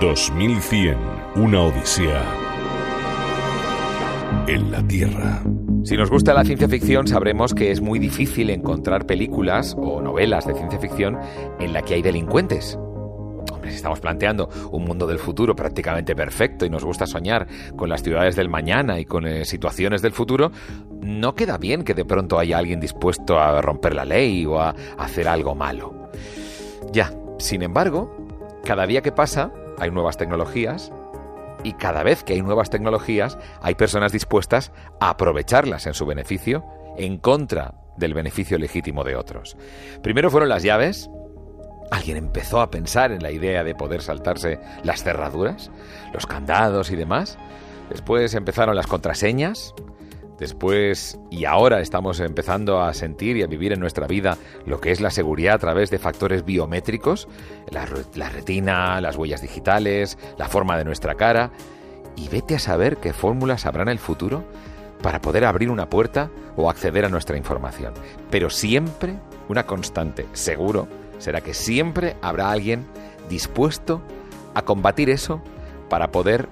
2100, una odisea en la Tierra. Si nos gusta la ciencia ficción, sabremos que es muy difícil encontrar películas o novelas de ciencia ficción en la que hay delincuentes. Hombre, si estamos planteando un mundo del futuro prácticamente perfecto y nos gusta soñar con las ciudades del mañana y con eh, situaciones del futuro, no queda bien que de pronto haya alguien dispuesto a romper la ley o a hacer algo malo. Ya, sin embargo, cada día que pasa hay nuevas tecnologías y cada vez que hay nuevas tecnologías hay personas dispuestas a aprovecharlas en su beneficio en contra del beneficio legítimo de otros. Primero fueron las llaves. Alguien empezó a pensar en la idea de poder saltarse las cerraduras, los candados y demás. Después empezaron las contraseñas, Después y ahora estamos empezando a sentir y a vivir en nuestra vida lo que es la seguridad a través de factores biométricos, la, retina, las huellas digitales, la forma de nuestra cara. Y vete a saber qué fórmulas habrá en el futuro para poder abrir una puerta o acceder a nuestra información. Pero siempre, una constante, seguro, será que siempre habrá alguien dispuesto a combatir eso para poder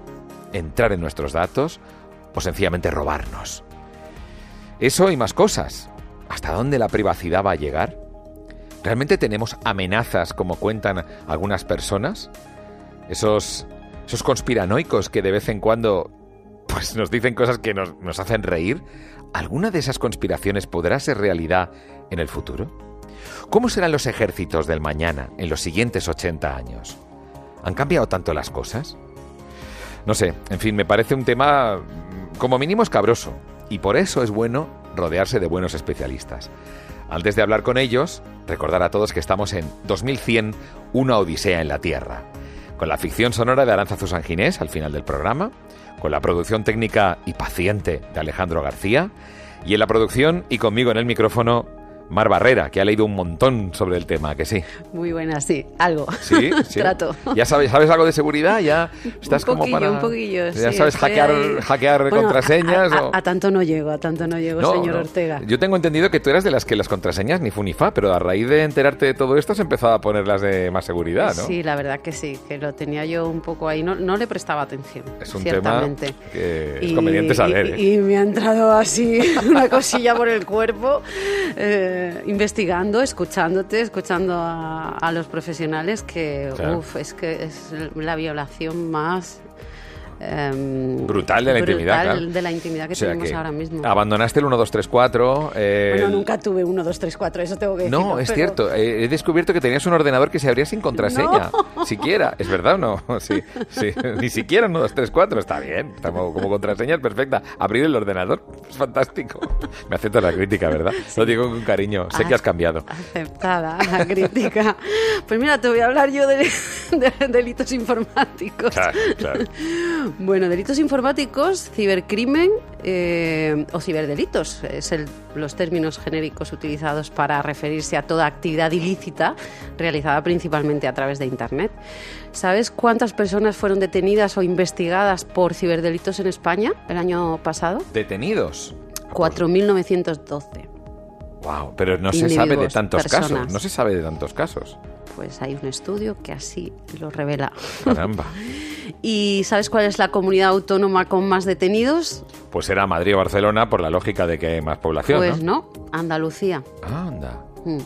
entrar en nuestros datos o sencillamente robarnos. Eso y más cosas. ¿Hasta dónde la privacidad va a llegar? ¿Realmente tenemos amenazas como cuentan algunas personas? Esos, esos conspiranoicos que de vez en cuando pues nos dicen cosas que nos, nos hacen reír. ¿Alguna de esas conspiraciones podrá ser realidad en el futuro? ¿Cómo serán los ejércitos del mañana en los siguientes 80 años? ¿Han cambiado tanto las cosas? No sé, en fin, me parece un tema como mínimo escabroso, y por eso es bueno rodearse de buenos especialistas. Antes de hablar con ellos, recordar a todos que estamos en 2100, una odisea en la Tierra, con la ficción sonora de Aranza Sanginés al final del programa, con la producción técnica y paciente de Alejandro García, y en la producción y conmigo en el micrófono Mar Barrera, que ha leído un montón sobre el tema, que sí. Muy buena, sí, algo. Sí, sí. Trato. ¿Ya sabes, sabes algo de seguridad? ¿Ya estás un poquillo, como para. Un poquillo, ¿Ya sí, sabes hackear, hackear Bueno, contraseñas? A, a- o- a tanto no llego, a tanto no llego, No, señor no. Ortega. Yo tengo entendido que tú eras de las que las contraseñas ni fu ni fa, pero a raíz de enterarte de todo esto has empezado a ponerlas de más seguridad, ¿no? Sí, la verdad que sí, que lo tenía yo un poco ahí, no, no le prestaba atención, Es un ciertamente. tema que es Y- conveniente saber. y- ¿eh? Y, me ha entrado así una cosilla por el cuerpo, eh, investigando, escuchándote, escuchando a, a los profesionales, que Claro. uf, es que es la violación más em, Brutal de la intimidad, brutal claro. de la intimidad que O sea tenemos que ahora mismo. Abandonaste el 1, 2, 3, 4. eh, Bueno, nunca tuve 1, 2, 3, 4, eso tengo que decirlo. No, es pero- cierto. eh, he descubierto que tenías un ordenador que se abría sin contraseña. Siquiera. ¿Es verdad o no? Sí, sí. Ni siquiera 1, 2, 3, 4. Está bien. Estamos como contraseña es perfecta. Abrir el ordenador es fantástico. Me aceptas la crítica, ¿verdad? Lo digo con cariño. Sé que has cambiado. Aceptada la crítica. Pues mira, te voy a hablar yo de, de delitos informáticos. Claro, claro. Bueno, delitos informáticos, cibercrimen eh, o ciberdelitos, es el- los términos genéricos utilizados para referirse a toda actividad ilícita realizada principalmente a través de Internet. ¿Sabes cuántas personas fueron detenidas o investigadas por ciberdelitos en España el año pasado? Detenidos. 4.912. Wow, pero no se sabe de tantos casos. No se sabe de tantos casos. Pues hay un estudio que así lo revela. Caramba. ¿Y sabes cuál es la comunidad autónoma con más detenidos? Pues era Madrid o Barcelona por la lógica de que hay más población, Pues ¿no? no, Andalucía. Anda. Mm.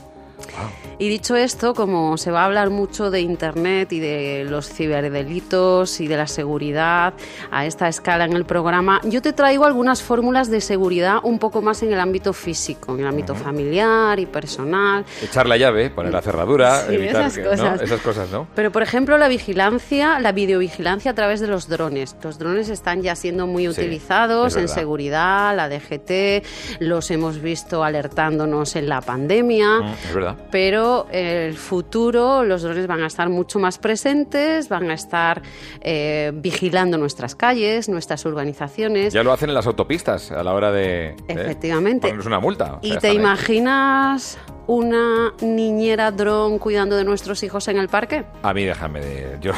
Y dicho esto, como se va a hablar mucho de Internet y de los ciberdelitos y de la seguridad a esta escala en el programa, yo te traigo algunas fórmulas de seguridad un poco más en el ámbito físico, en el ámbito familiar y personal. Echar la llave, poner la cerradura, Sí, evitar esas que, ¿no? cosas. Esas cosas, ¿no? Pero, por ejemplo, la vigilancia, la videovigilancia a través de los drones. Los drones están ya siendo muy Sí, utilizados en seguridad, la DGT, los hemos visto alertándonos en la pandemia. Mm, es verdad. Pero el futuro, los drones van a estar mucho más presentes, van a estar eh, vigilando nuestras calles, nuestras urbanizaciones. Ya lo hacen en las autopistas a la hora de. Efectivamente. una multa. O sea, ¿Y te imaginas una niñera dron cuidando de nuestros hijos en el parque? A mí déjame de. Yo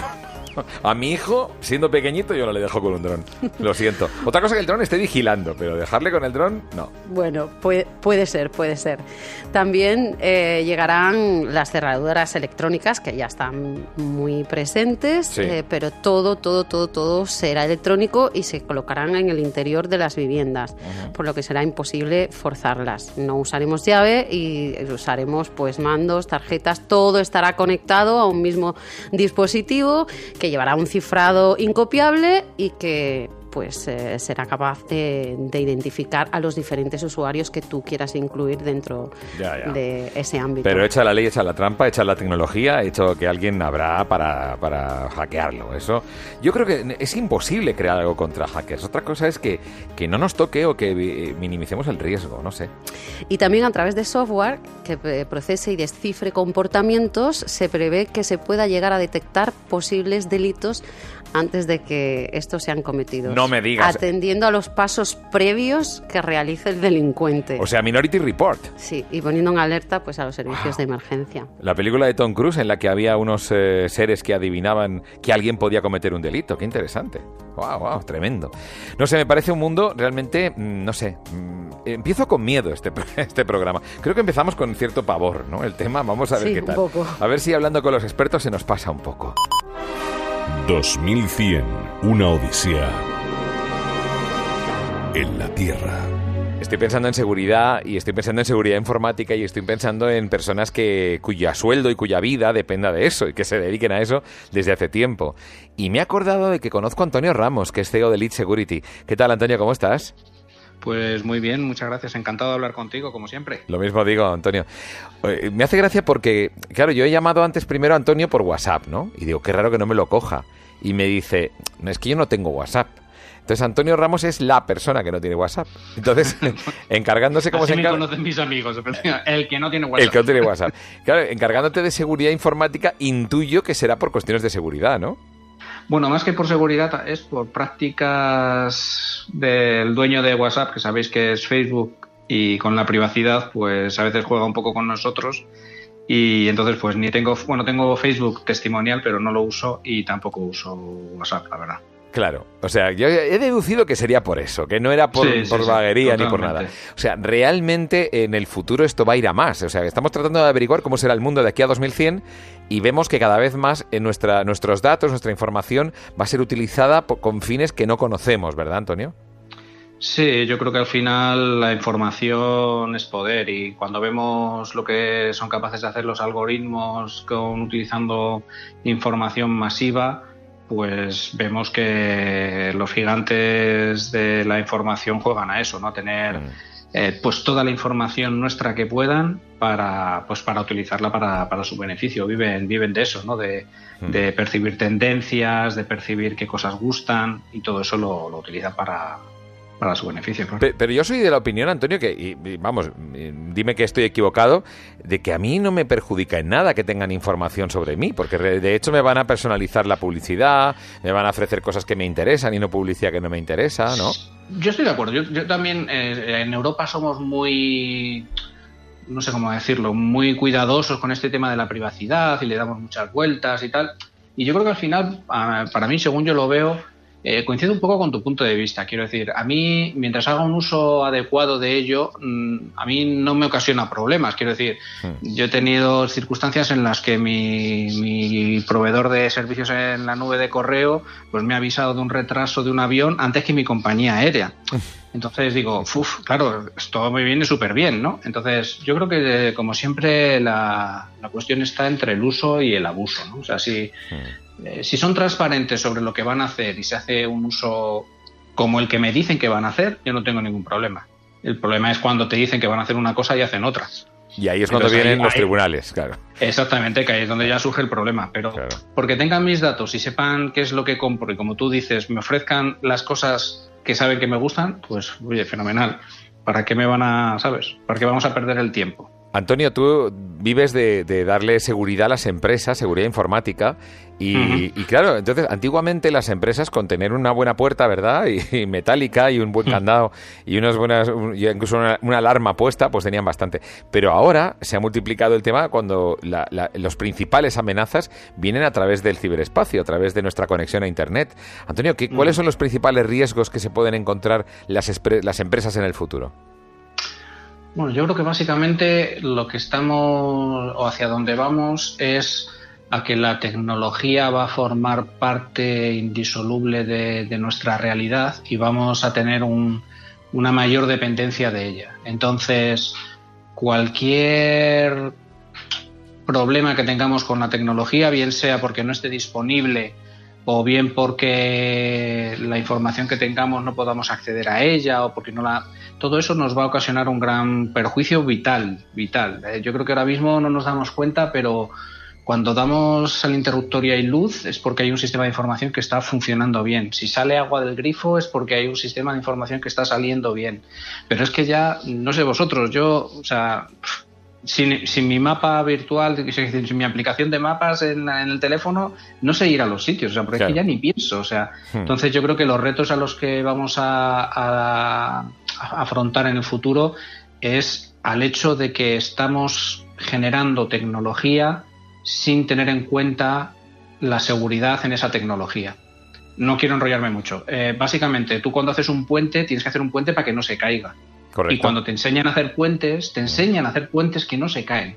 A mi hijo, siendo pequeñito, yo no le dejo con un dron. Lo siento. Otra cosa que el dron esté vigilando, pero dejarle con el dron, no. Bueno, puede, puede ser, puede ser. También eh, llegarán las cerraduras electrónicas, que ya están muy presentes, Sí. eh, pero todo, todo, todo, todo será electrónico y se colocarán en el interior de las viviendas, por lo que será imposible forzarlas. No usaremos llave y usaremos pues mandos, tarjetas, todo estará conectado a un mismo dispositivo que llevará un cifrado incopiable y que pues eh, será capaz de, de identificar a los diferentes usuarios que tú quieras incluir dentro Ya, ya. de ese ámbito. Pero echa la ley, echa la trampa, echa la tecnología, hecho que alguien habrá para, para hackearlo. Eso, yo creo que es imposible crear algo contra hackers. Otra cosa es que, que no nos toque o que eh, minimicemos el riesgo, no sé. Y también a través de software que eh, procese y descifre comportamientos, se prevé que se pueda llegar a detectar posibles delitos antes de que estos sean cometidos. No me digas. Atendiendo a los pasos previos que realice el delincuente. O sea, Minority Report. Sí, y poniendo en alerta pues a los servicios de emergencia. La película de Tom Cruise en la que había unos eh, seres que adivinaban que alguien podía cometer un delito. Qué interesante. Wow, wow, tremendo. No sé, me parece un mundo realmente, mm, no sé, mm, empiezo con miedo este, este programa. Creo que empezamos con cierto pavor, ¿no? El tema, vamos a ver Sí, qué un tal. poco. A ver si hablando con los expertos se nos pasa un poco. 2100, una odisea en la Tierra. Estoy pensando en seguridad y estoy pensando en seguridad informática y estoy pensando en personas que cuya sueldo y cuya vida dependa de eso y que se dediquen a eso desde hace tiempo. Y me he acordado de que conozco a Antonio Ramos, que es CEO de Lead Security. ¿Qué tal, Antonio? ¿Cómo estás? Pues muy bien, muchas gracias. Encantado de hablar contigo, como siempre. Lo mismo digo, Antonio. Eh, Me hace gracia porque, claro, yo he llamado antes primero a Antonio por WhatsApp, ¿no? Y digo, qué raro que no me lo coja. Y me dice, es que yo no tengo WhatsApp. Entonces Antonio Ramos es la persona que no tiene WhatsApp. Entonces, encargándose como Así se me encarga... conocen mis amigos. El que no tiene WhatsApp. El que no tiene WhatsApp. Claro, encargándote de seguridad informática, intuyo que será por cuestiones de seguridad, ¿no? Bueno, más que por seguridad, es por prácticas del dueño de WhatsApp, que sabéis que es Facebook, y con la privacidad, pues a veces juega un poco con nosotros. Y entonces, pues ni tengo, bueno, tengo Facebook testimonial, pero no lo uso y tampoco uso WhatsApp, la verdad. Claro, o sea, yo he deducido que sería por eso, que no era por, Sí, sí, por sí, vaguería ni por nada. O sea, realmente en el futuro esto va a ir a más. O sea, estamos tratando de averiguar cómo será el mundo de aquí a 2100 y vemos que cada vez más en nuestra, nuestros datos, nuestra información va a ser utilizada con fines que no conocemos, ¿verdad, Antonio? Sí, yo creo que al final la información es poder y cuando vemos lo que son capaces de hacer los algoritmos con utilizando información masiva, pues vemos que los gigantes de la información juegan a eso, ¿no? A tener Mm. eh, pues toda la información nuestra que puedan para pues para utilizarla para, para su beneficio. Viven, viven de eso, ¿no? De, Mm. de percibir tendencias, de percibir qué cosas gustan y todo eso lo, lo utilizan para, para su beneficio. claro. Pe- Pero yo soy de la opinión, Antonio, que, y- y vamos, dime que estoy equivocado, de que a mí no me perjudica en nada que tengan información sobre mí, porque de hecho me van a personalizar la publicidad, me van a ofrecer cosas que me interesan y no publicidad que no me interesa, ¿no? Yo estoy de acuerdo. Yo, yo también eh, en Europa somos muy, no sé cómo decirlo, muy cuidadosos con este tema de la privacidad y le damos muchas vueltas y tal. Y yo creo que al final, ah, para mí, según yo lo veo, eh, coincide un poco con tu punto de vista. Quiero decir, a mí, mientras haga un uso adecuado de ello, mm, a mí no me ocasiona problemas. Quiero decir, Hmm. yo he tenido circunstancias en las que mi, mi proveedor de servicios en la nube de correo pues me ha avisado de un retraso de un avión antes que mi compañía aérea. Entonces digo, uff, claro, todo me viene súper bien, ¿no? Entonces yo creo que como siempre la, la cuestión está entre el uso y el abuso, ¿no? O sea, si, eh, si son transparentes sobre lo que van a hacer y se hace un uso como el que me dicen que van a hacer, yo no tengo ningún problema. El problema es cuando te dicen que van a hacer una cosa y hacen otra. Y ahí es cuando Entonces, vienen ahí- los tribunales, claro. Exactamente, que ahí es donde ya surge el problema. Pero Claro. porque tengan mis datos y sepan qué es lo que compro y como tú dices, me ofrezcan las cosas que saben que me gustan, pues oye, fenomenal. ¿Para qué me van a, sabes? ¿Para qué vamos a perder el tiempo? Antonio, tú vives de, darle seguridad a las empresas, seguridad informática, y, claro, entonces antiguamente las empresas con tener una buena puerta, ¿verdad? Y, metálica y un buen candado y unas buenas, incluso una, alarma puesta, pues tenían bastante. Pero ahora se ha multiplicado el tema cuando los principales amenazas vienen a través del ciberespacio, a través de nuestra conexión a Internet. Antonio, ¿cuáles son los principales riesgos que se pueden encontrar las, las empresas en el futuro? Bueno, yo creo que básicamente lo que estamos o hacia donde vamos es a que la tecnología va a formar parte indisoluble de, nuestra realidad y vamos a tener una mayor dependencia de ella. Entonces, cualquier problema que tengamos con la tecnología, bien sea porque no esté disponible o bien porque la información que tengamos no podamos acceder a ella o porque no la todo eso nos va a ocasionar un gran perjuicio vital vital eh, yo creo que ahora mismo no nos damos cuenta pero cuando damos al interruptor y hay luz es porque hay un sistema de información que está funcionando bien. Si sale agua del grifo es porque hay un sistema de información que está saliendo bien. Pero es que ya, no sé vosotros, yo, o sea, sin, mi mapa virtual, sin, mi aplicación de mapas en, el teléfono, no sé ir a los sitios, o sea, porque es que ya ni pienso, o sea, hmm. entonces yo creo que los retos a los que vamos a, afrontar en el futuro es al hecho de que estamos generando tecnología sin tener en cuenta la seguridad en esa tecnología. No quiero enrollarme mucho. Eh, básicamente, tú cuando haces un puente, tienes que hacer un puente para que no se caiga. Y cuando te enseñan a hacer puentes, te enseñan a hacer puentes que no se caen.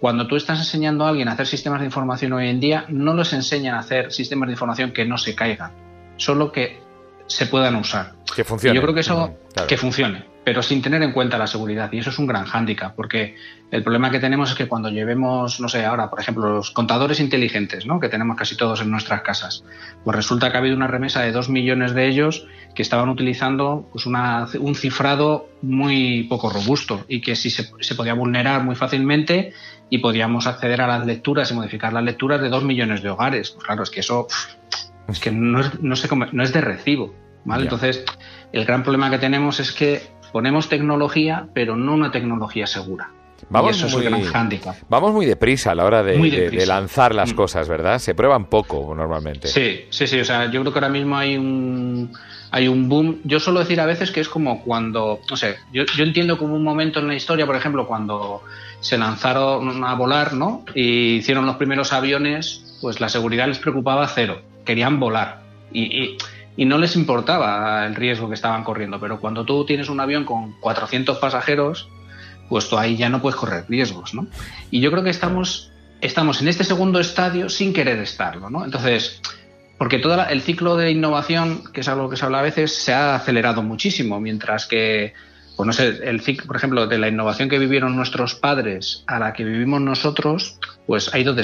Cuando tú estás enseñando a alguien a hacer sistemas de información hoy en día, no les enseñan a hacer sistemas de información que no se caigan, solo que se puedan usar. Que funcione. yo creo que eso, que funcione pero sin tener en cuenta la seguridad. Y eso es un gran hándicap, porque el problema que tenemos es que cuando llevemos, no sé, ahora, por ejemplo, los contadores inteligentes, ¿no? que tenemos casi todos en nuestras casas, pues resulta que ha habido una remesa de dos millones de ellos que estaban utilizando pues un cifrado muy poco robusto y que si se, se podía vulnerar muy fácilmente y podíamos acceder a las lecturas y modificar las lecturas de dos millones de hogares. Pues claro, es que eso es que no es, no, no es de recibo. ¿vale? Entonces, el gran problema que tenemos es que ponemos tecnología, pero no una tecnología segura. Vamos muy, Vamos muy deprisa a la hora de, lanzar las mm. cosas, ¿verdad? Se prueban poco normalmente. Sí, sí, sí. O sea, yo creo que ahora mismo hay un, hay un boom. Yo suelo decir a veces que es como cuando, no sé, yo, yo entiendo como un momento en la historia, por ejemplo, cuando se lanzaron a volar, ¿no? Y hicieron los primeros aviones, pues la seguridad les preocupaba cero. Querían volar. y y no les importaba el riesgo que estaban corriendo. Pero cuando tú tienes un avión con 400 pasajeros, pues tú ahí ya no puedes correr riesgos, ¿no? Y yo creo que estamos, estamos en este segundo estadio sin querer estarlo, ¿no? Entonces, porque todo el ciclo de innovación, que es algo que se habla a veces, se ha acelerado muchísimo, mientras que, pues no sé, el ciclo, por ejemplo, de la innovación que vivieron nuestros padres a la que vivimos nosotros, pues ha ido,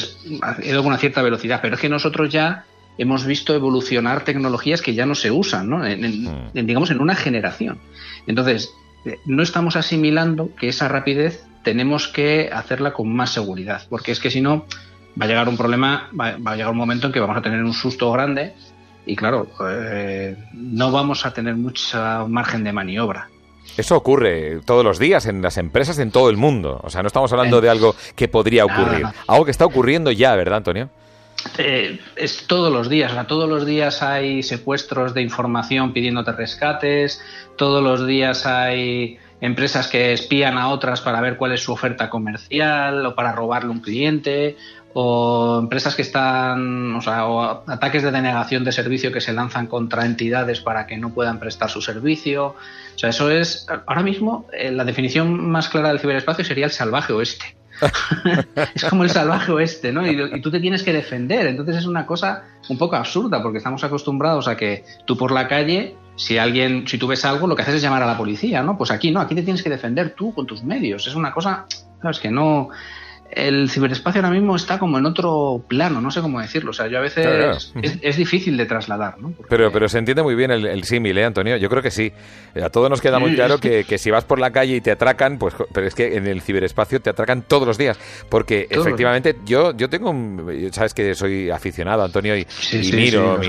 ha ido con una cierta velocidad, pero es que nosotros ya hemos visto evolucionar tecnologías que ya no se usan, ¿no? Hmm. En, digamos, en una generación. Entonces, eh, no estamos asimilando que esa rapidez tenemos que hacerla con más seguridad, porque es que si no, va a llegar un problema, va, a llegar un momento en que vamos a tener un susto grande y claro, eh, no vamos a tener mucho margen de maniobra. Eso ocurre todos los días en las empresas en todo el mundo. O sea, no estamos hablando de algo que podría ocurrir. Algo que está ocurriendo ya, ¿verdad, Antonio? Eh, es todos los días, o sea, todos los días hay secuestros de información pidiéndote rescates, todos los días hay empresas que espían a otras para ver cuál es su oferta comercial o para robarle un cliente, o empresas que están, o sea, o ataques de denegación de servicio que se lanzan contra entidades para que no puedan prestar su servicio. O sea, eso es, ahora mismo, eh, la definición más clara del ciberespacio sería el salvaje oeste. es como el salvaje oeste, ¿no? Y, tú te tienes que defender. Entonces es una cosa un poco absurda porque estamos acostumbrados a que tú por la calle, si alguien, si tú ves algo, lo que haces es llamar a la policía, ¿no? Pues aquí no, aquí te tienes que defender tú con tus medios. Es una cosa, sabes que no, el ciberespacio ahora mismo está como en otro plano, no sé cómo decirlo. O sea, yo a veces Es, difícil de trasladar, ¿no? Pero, pero se entiende muy bien el, símil, ¿eh, Antonio? Yo creo que sí. A todos nos queda muy claro que, si vas por la calle y te atracan, pues, pero es que en el ciberespacio te atracan todos los días. Porque efectivamente, yo, yo tengo, sabes que soy aficionado, Antonio, y, miro,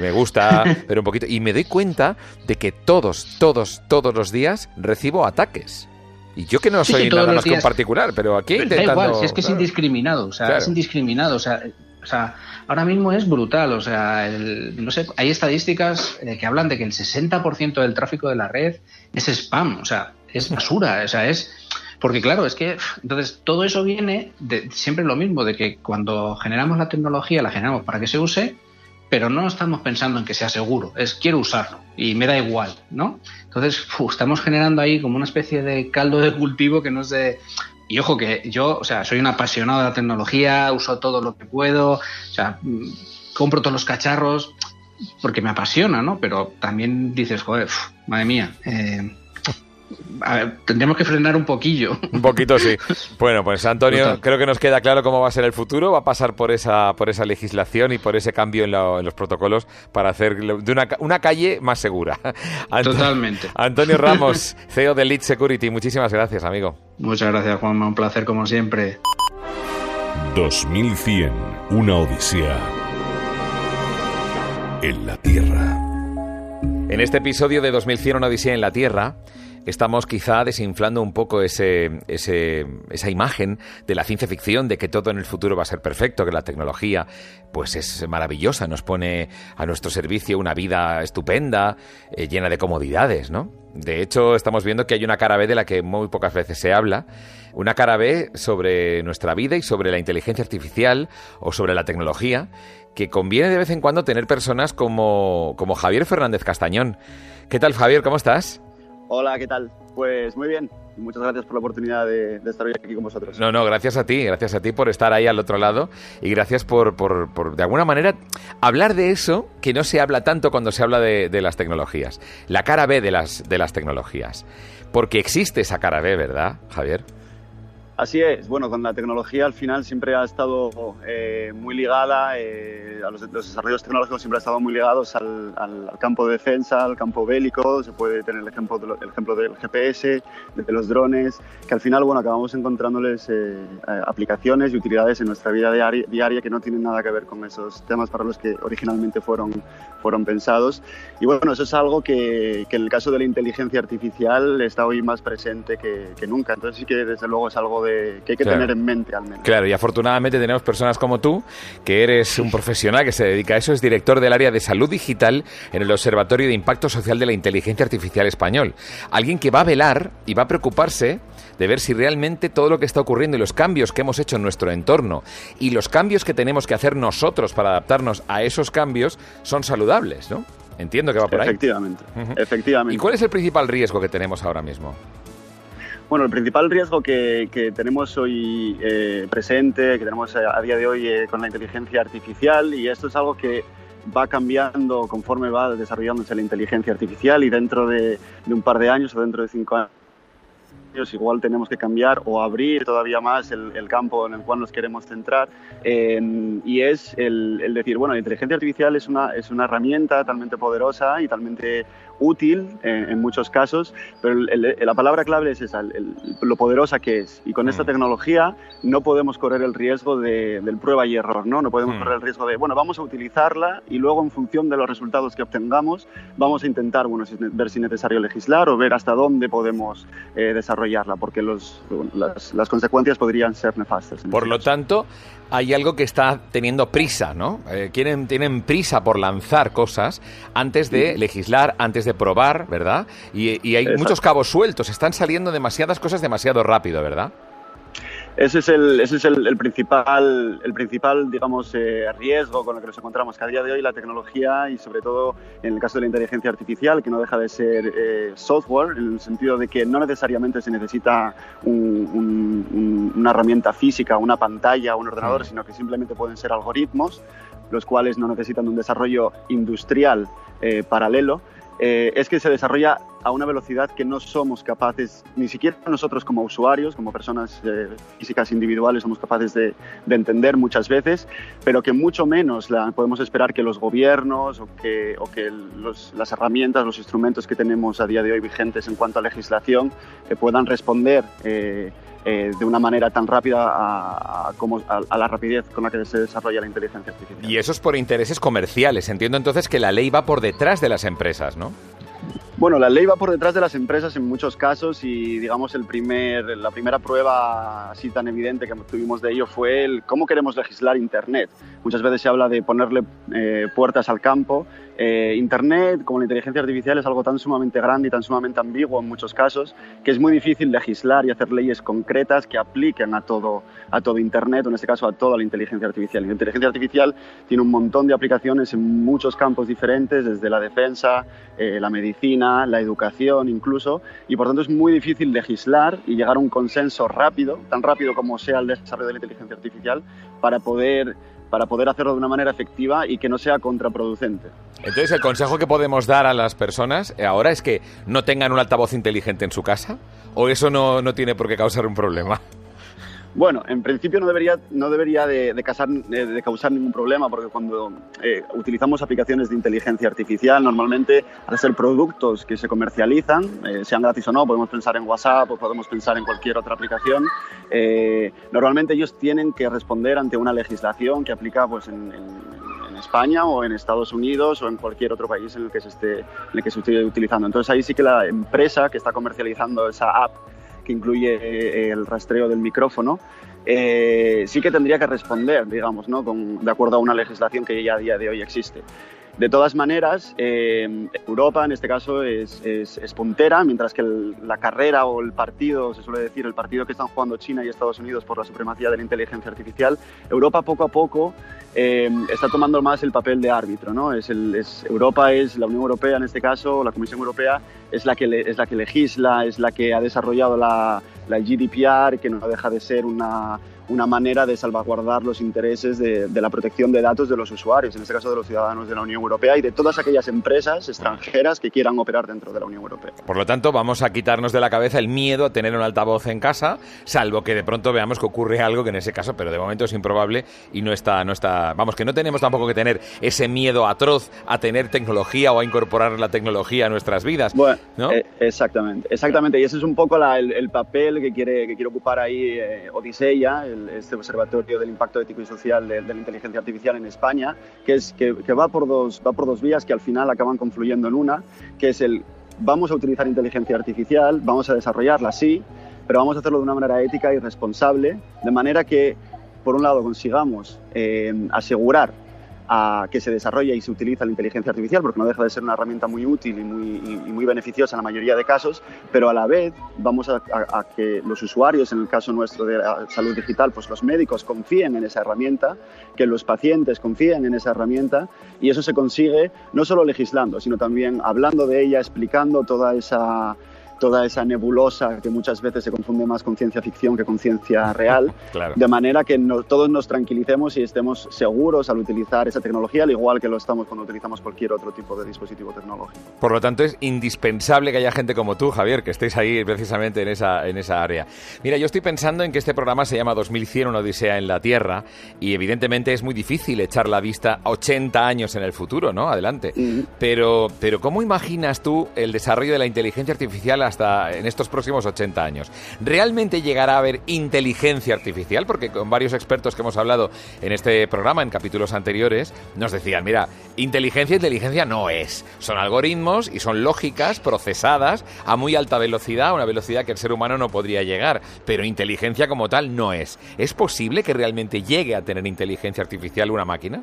me gusta, pero un poquito, y me doy cuenta de que todos, todos, todos los días recibo ataques Y yo que no Sí, soy sí, todos nada más que un particular, pero aquí Da intentando... igual, si es que es indiscriminado, o sea, Claro. es indiscriminado, o sea, o sea, ahora mismo es brutal, o sea, el- no sé, hay estadísticas eh, que hablan de que el 60% del tráfico de la red es spam, o sea, es basura, o sea, es porque claro, es que entonces todo eso viene de siempre lo mismo, de que cuando generamos la tecnología la generamos para que se use, pero no estamos pensando en que sea seguro, es quiero usarlo y me da igual, ¿no? Entonces, estamos generando ahí como una especie de caldo de cultivo que no es de... Y ojo que yo, o sea, soy un apasionado de la tecnología, uso todo lo que puedo, o sea, mm, compro todos los cacharros porque me apasiona, ¿no? Pero también dices, joder, madre mía, eh, a ver, tendríamos que frenar un poquillo. Un poquito sí. Bueno, pues Antonio, Total. creo que nos queda claro cómo va a ser el futuro. Va a pasar por esa, por esa legislación y por ese cambio en, lo- en los protocolos para hacer de una, ca- una calle más segura. Anto- Totalmente. Antonio Ramos, CEO de Lead Security, muchísimas gracias, amigo. Muchas gracias, Juanma, un placer como siempre. 2100, una odisea en la Tierra. En este episodio de 2100 Una Odisea en la Tierra, estamos quizá desinflando un poco ese, ese- esa imagen de la ciencia ficción, de que todo en el futuro va a ser perfecto, que la tecnología pues es maravillosa, nos pone a nuestro servicio una vida estupenda, eh, llena de comodidades, ¿no? De hecho, estamos viendo que hay una cara B de la que muy pocas veces se habla, una cara B sobre nuestra vida y sobre la inteligencia artificial o sobre la tecnología, que conviene de vez en cuando tener personas como, como Javier Fernández Castañón. ¿Qué tal, Javier? ¿Cómo estás? Hola, ¿qué tal? Pues muy bien. Muchas gracias por la oportunidad de, estar hoy aquí con vosotros. No, no, gracias a ti, gracias a ti por estar ahí al otro lado y gracias por, por, por, de alguna manera, hablar de eso que no se habla tanto cuando se habla de, de las tecnologías. La cara B de las, de las tecnologías. Porque existe esa cara B, ¿verdad, Javier? Así es. Bueno, con la tecnología al final siempre ha estado eh, muy ligada, eh, a los, los desarrollos tecnológicos siempre han estado muy ligados al, al- al campo de defensa, al campo bélico. Se puede tener el ejemplo, de lo- el ejemplo del GPS, de los drones, que al final, bueno, acabamos encontrándoles eh, eh, aplicaciones y utilidades en nuestra vida diaria, diaria que no tienen nada que ver con esos temas para los que originalmente fueron, fueron pensados. Y bueno, eso es algo que, que en el caso de la inteligencia artificial está hoy más presente que, que nunca. Entonces sí que desde luego es algo de, que hay que Claro. tener en mente al menos. Claro, y afortunadamente tenemos personas como tú, que eres un profesional que se dedica a eso, es director del área de salud digital en el Observatorio de Impacto Social de la Inteligencia Artificial Español. Alguien que va a velar y va a preocuparse de ver si realmente todo lo que está ocurriendo y los cambios que hemos hecho en nuestro entorno y los cambios que tenemos que hacer nosotros para adaptarnos a esos cambios son saludables, ¿no? Entiendo que va por ahí. Efectivamente, efectivamente. ¿Y cuál es el principal riesgo que tenemos ahora mismo? Bueno, el principal riesgo que, que tenemos hoy eh, presente, que tenemos a, día de hoy eh, con la inteligencia artificial, y esto es algo que va cambiando conforme va desarrollándose la inteligencia artificial y dentro de, un par de años o dentro de cinco años igual tenemos que cambiar o abrir todavía más el, campo en el cual nos queremos centrar. Y es el, el decir, bueno, la inteligencia artificial es una, es una herramienta talmente poderosa y talmente útil eh, en muchos casos, pero el- el- la palabra clave es esa, el- lo poderosa que es. Y con esta Mm. tecnología no podemos correr el riesgo de, del prueba y error, ¿no? No podemos Mm. correr el riesgo de, bueno, vamos a utilizarla y luego en función de los resultados que obtengamos vamos a intentar, bueno, si- ver si es necesario legislar o ver hasta dónde podemos eh, desarrollarla, porque los, las, las consecuencias podrían ser nefastas. en Por lo caso. tanto, hay algo que está teniendo prisa, ¿no? Eh, quieren, tienen prisa por lanzar cosas antes de legislar, antes de probar, ¿verdad? Y, y hay Exacto. muchos cabos sueltos, están saliendo demasiadas cosas demasiado rápido, ¿verdad? Ese es el, ese es el, el principal, el principal digamos, eh, riesgo con el que nos encontramos, que a día de hoy la tecnología y sobre todo en el caso de la inteligencia artificial, que no deja de ser eh, software, en el sentido de que no necesariamente se necesita un- un- un- una herramienta física, una pantalla, un ordenador, sino que simplemente pueden ser algoritmos, los cuales no necesitan un desarrollo industrial eh, paralelo. es que se desarrolla a una velocidad que no somos capaces, ni siquiera nosotros como usuarios, como personas eh, físicas individuales, somos capaces de, de entender muchas veces, pero que mucho menos la, podemos esperar que los gobiernos o que, las herramientas, los instrumentos que tenemos a día de hoy vigentes en cuanto a legislación eh, puedan responder. eh, eh, de una manera tan rápida a como, a- a la rapidez con la que se desarrolla la inteligencia artificial. Y eso es por intereses comerciales. Entiendo entonces que la ley va por detrás de las empresas, ¿no? Bueno, la ley va por detrás de las empresas en muchos casos y digamos el primer, la primera prueba así tan evidente que tuvimos de ello fue el cómo queremos legislar Internet. Muchas veces se habla de ponerle eh, puertas al campo. Eh, Internet, como la inteligencia artificial, es algo tan sumamente grande y tan sumamente ambiguo en muchos casos que es muy difícil legislar y hacer leyes concretas que apliquen a todo, a todo Internet, o en este caso a toda la inteligencia artificial. la inteligencia artificial tiene un montón de aplicaciones en muchos campos diferentes, desde la defensa, eh, la medicina, la educación incluso, y por tanto es muy difícil legislar y llegar a un consenso rápido, tan rápido como sea el desarrollo de la inteligencia artificial, para poder, para poder hacerlo de una manera efectiva y que no sea contraproducente. Entonces, el consejo que podemos dar a las personas eh, ahora es que no tengan un altavoz inteligente en su casa, o eso no, no tiene por qué causar un problema. Bueno, en principio no debería, no debería de, causar ningún problema porque cuando eh, utilizamos aplicaciones de inteligencia artificial, normalmente al ser productos que se comercializan, eh, sean gratis o no, podemos pensar en WhatsApp o podemos pensar en cualquier otra aplicación, eh, normalmente ellos tienen que responder ante una legislación que aplica pues, en, España o en Estados Unidos o en cualquier otro país en el que se esté, en el que se esté utilizando. Entonces ahí sí que la empresa que está comercializando esa app que incluye eh, el rastreo del micrófono, eh, sí que tendría que responder, digamos, ¿no? de acuerdo a una legislación que ya a día de hoy existe. De todas maneras, eh, Europa en este caso es, puntera, mientras que la carrera o el partido, se suele decir, el partido que están jugando China y Estados Unidos por la supremacía de la inteligencia artificial, Europa poco a poco eh, está tomando más el papel de árbitro. ¿no? Europa es, la Unión Europea en este caso, la Comisión Europea, es la que, es la que legisla, es la que ha desarrollado la, la GDPR, que no deja de ser una una manera de salvaguardar los intereses de, la protección de datos de los usuarios, en este caso de los ciudadanos de la Unión Europea y de todas aquellas empresas extranjeras que quieran operar dentro de la Unión Europea. Por lo tanto, vamos a quitarnos de la cabeza el miedo a tener un altavoz en casa, salvo que de pronto veamos que ocurre algo que en ese caso, pero de momento es improbable y no está, no está, vamos, que no tenemos tampoco que tener ese miedo atroz a tener tecnología o a incorporar la tecnología a nuestras vidas. Bueno, eh, exactamente, exactamente, y ese es un poco el, papel que quiere, que quiere ocupar ahí eh, Este Observatorio del Impacto Ético y Social de, la Inteligencia Artificial en España, que, es, que, va, por dos, va por dos vías que al final acaban confluyendo en una, que es el vamos a utilizar inteligencia artificial, vamos a desarrollarla, sí, pero vamos a hacerlo de una manera ética y responsable, de manera que, por un lado, consigamos eh, asegurar a que se desarrolla y se utiliza la inteligencia artificial, porque no deja de ser una herramienta muy útil y muy, muy beneficiosa en la mayoría de casos, pero a la vez vamos a, que los usuarios, en el caso nuestro de la salud digital, pues los médicos confíen en esa herramienta, que los pacientes confíen en esa herramienta, y eso se consigue no solo legislando, sino también hablando de ella, explicando toda esa toda esa nebulosa que muchas veces se confunde más con ciencia ficción que con ciencia real, de manera que todos nos tranquilicemos y estemos seguros al utilizar esa tecnología, al igual que lo estamos cuando utilizamos cualquier otro tipo de dispositivo tecnológico. Por lo tanto, es indispensable que haya gente como tú, Javier, que estéis ahí precisamente en esa, en esa área. Mira, yo estoy pensando en que este programa se llama 2100, una odisea en la Tierra, y evidentemente es muy difícil echar la vista 80 años en el futuro, ¿no? Adelante. pero, pero, ¿cómo imaginas tú el desarrollo de la inteligencia artificial hasta en estos próximos 80 años. ¿Realmente llegará a haber inteligencia artificial? Porque con varios expertos que hemos hablado en este programa, en capítulos anteriores, nos decían, mira, inteligencia, inteligencia no es. Son algoritmos y son lógicas procesadas a muy alta velocidad, a una velocidad que el ser humano no podría llegar. Pero inteligencia como tal no es. ¿Es posible que realmente llegue a tener inteligencia artificial una máquina?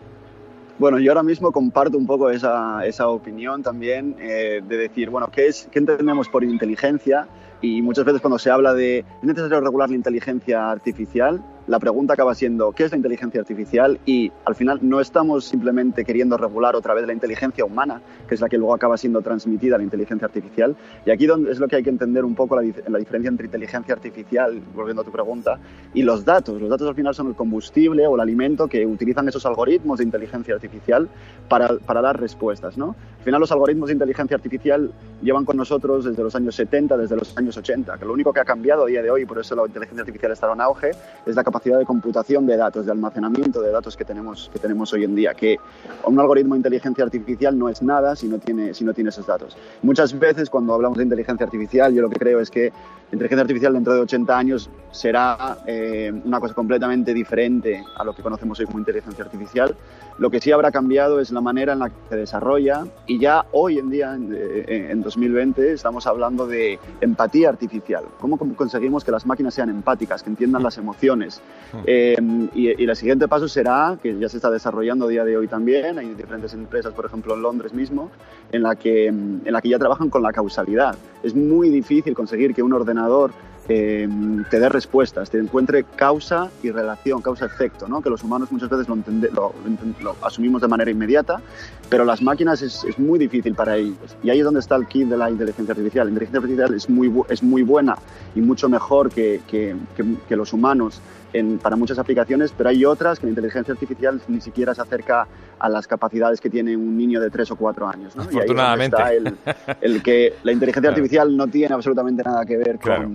Bueno, yo ahora mismo comparto un poco esa, esa opinión también eh, de decir, bueno, ¿qué, es, ¿qué entendemos por inteligencia? Y muchas veces cuando se habla de es necesario regular la inteligencia artificial, la pregunta acaba siendo ¿qué es la inteligencia artificial? Y al final no estamos simplemente queriendo regular otra vez la inteligencia humana, que es la que luego acaba siendo transmitida a la inteligencia artificial. Y aquí es lo que hay que entender un poco la, la diferencia entre inteligencia artificial, volviendo a tu pregunta, y los datos. Los datos al final son el combustible o el alimento que utilizan esos algoritmos de inteligencia artificial para, para dar respuestas. ¿no? Al final los algoritmos de inteligencia artificial llevan con nosotros desde los años 70, desde los años 80, que lo único que ha cambiado a día de hoy, por eso la inteligencia artificial está en auge, es la de computación de datos, de almacenamiento de datos que tenemos, que tenemos hoy en día, que un algoritmo de inteligencia artificial no es nada si no tiene, si no tiene esos datos. Muchas veces cuando hablamos de inteligencia artificial, yo lo que creo es que inteligencia artificial dentro de 80 años será eh, una cosa completamente diferente a lo que conocemos hoy como inteligencia artificial, Lo que sí habrá cambiado es la manera en la que se desarrolla y ya hoy en día, en, en 2020, estamos hablando de empatía artificial. ¿Cómo conseguimos que las máquinas sean empáticas, que entiendan las emociones? Eh, y, y, el siguiente paso será, que ya se está desarrollando a día de hoy también, hay diferentes empresas, por ejemplo en Londres mismo, en la que, en la que ya trabajan con la causalidad. Es muy difícil conseguir que un ordenador eh, te dé respuestas, te encuentre causa y relación, causa-efecto, ¿no? que los humanos muchas veces lo, lo, lo, asumimos de manera inmediata, pero las máquinas es, es, muy difícil para ellos. Y ahí es donde está el kit de la inteligencia artificial. La inteligencia artificial es muy, es muy buena y mucho mejor que, que, que, que los humanos en, para muchas aplicaciones, pero hay otras que la inteligencia artificial ni siquiera se acerca a las capacidades que tiene un niño de 3 o 4 años. ¿no? Afortunadamente. Y ahí está el, el, que la inteligencia artificial no tiene absolutamente nada que ver Claro.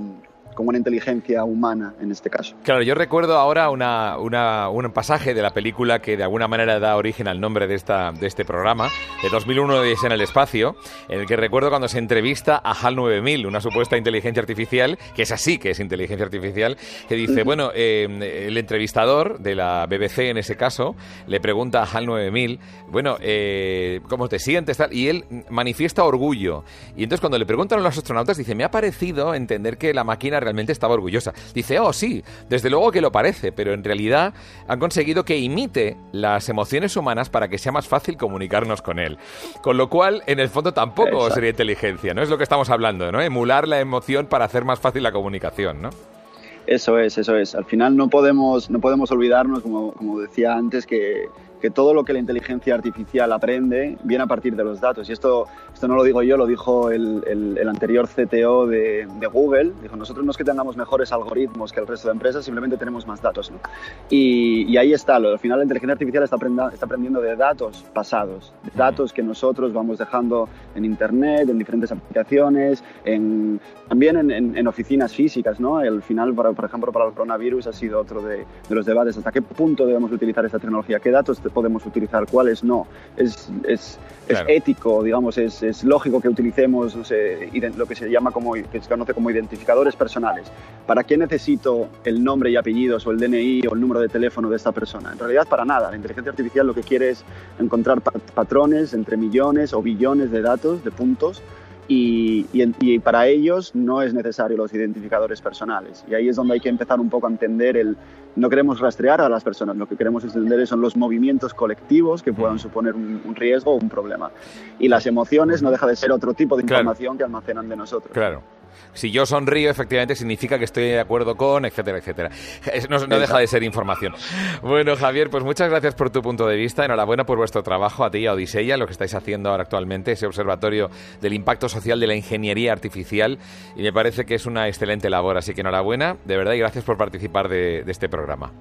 Con una inteligencia humana en este caso. Claro, yo recuerdo ahora una, una- un pasaje de la película que de alguna manera da origen al nombre de, esta, de este programa, de 2001 de en el espacio, en el que recuerdo cuando se entrevista a HAL 9000, una supuesta inteligencia artificial, que es así, que es inteligencia artificial, que dice, bueno, eh, el entrevistador de la BBC en ese caso le pregunta a HAL 9000, bueno, eh, ¿cómo te sientes? Y él manifiesta orgullo. Y entonces cuando le preguntan a los astronautas, dice, me ha parecido entender que la máquina realmente estaba orgullosa. Dice, oh, sí, desde luego que lo parece, pero en realidad han conseguido que imite las emociones humanas para que sea más fácil comunicarnos con él. Con lo cual, en el fondo tampoco Exacto. sería inteligencia, ¿no? Es lo que estamos hablando, ¿no? Emular la emoción para hacer más fácil la comunicación, ¿no? Eso es, eso es. Al final no podemos, no podemos olvidarnos, como, como decía antes, que, que todo lo que la inteligencia artificial aprende viene a partir de los datos. Y esto, esto no lo digo yo, lo dijo el, el- el anterior CTO de, de Google. Dijo, nosotros no es que tengamos mejores algoritmos que el resto de empresas, simplemente tenemos más datos. ¿no? Y, y ahí está, lo- al final la inteligencia artificial está, aprenda- está aprendiendo de datos pasados, de datos que nosotros vamos dejando en Internet, en diferentes aplicaciones, en, también en, en- en oficinas físicas. ¿no? Al final, para- por ejemplo, para el coronavirus ha sido otro de, de los debates, hasta qué punto debemos utilizar esta tecnología, qué datos podemos utilizar, cuáles no. Es, es, Claro. es ético, digamos, es, es lógico que utilicemos no sé, lo que se llama como, que se conoce como identificadores personales. ¿Para qué necesito el nombre y apellidos o el DNI o el número de teléfono de esta persona? En realidad para nada. La inteligencia artificial lo que quiere es encontrar pa- patrones entre millones o billones de datos, de puntos, y, y y para ellos no es necesario los identificadores personales. Y ahí es donde hay que empezar un poco a entender el... No queremos rastrear a las personas, lo que queremos entender son los movimientos colectivos que puedan suponer un, un riesgo o un problema. Y las emociones no deja de ser otro tipo de Claro. información que almacenan de nosotros. Claro. Si yo sonrío, efectivamente significa que estoy de acuerdo con, etcétera, etcétera. No, deja de ser información. Bueno, Javier, pues muchas gracias por tu punto de vista. Enhorabuena por vuestro trabajo, a ti y a Odiseya, lo que estáis haciendo ahora actualmente, ese observatorio del impacto social de la ingeniería artificial. Y me parece que es una excelente labor. Así que enhorabuena, de verdad, y gracias por participar de, este programa.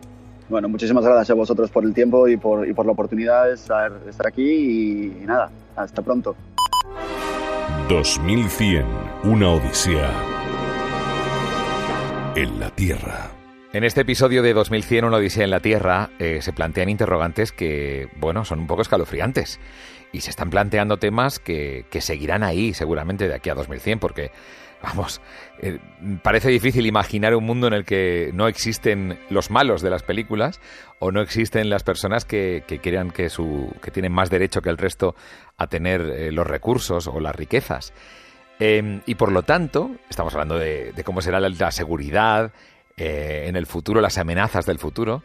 Bueno, muchísimas gracias a vosotros por el tiempo y por, la oportunidad de estar, de estar aquí y nada, hasta pronto. 2100, una odisea en la Tierra. En este episodio de 2100, una odisea en la Tierra, eh, se plantean interrogantes que, bueno, son un poco escalofriantes. Y se están planteando temas que, que seguirán ahí seguramente de aquí a 2100, porque, vamos, eh, parece difícil imaginar un mundo en el que no existen los malos de las películas o no existen las personas que, que crean que, su, que tienen más derecho que el resto a tener eh, los recursos o las riquezas. Eh, y por lo tanto, estamos hablando de, de cómo será la, la seguridad eh, en el futuro, las amenazas del futuro.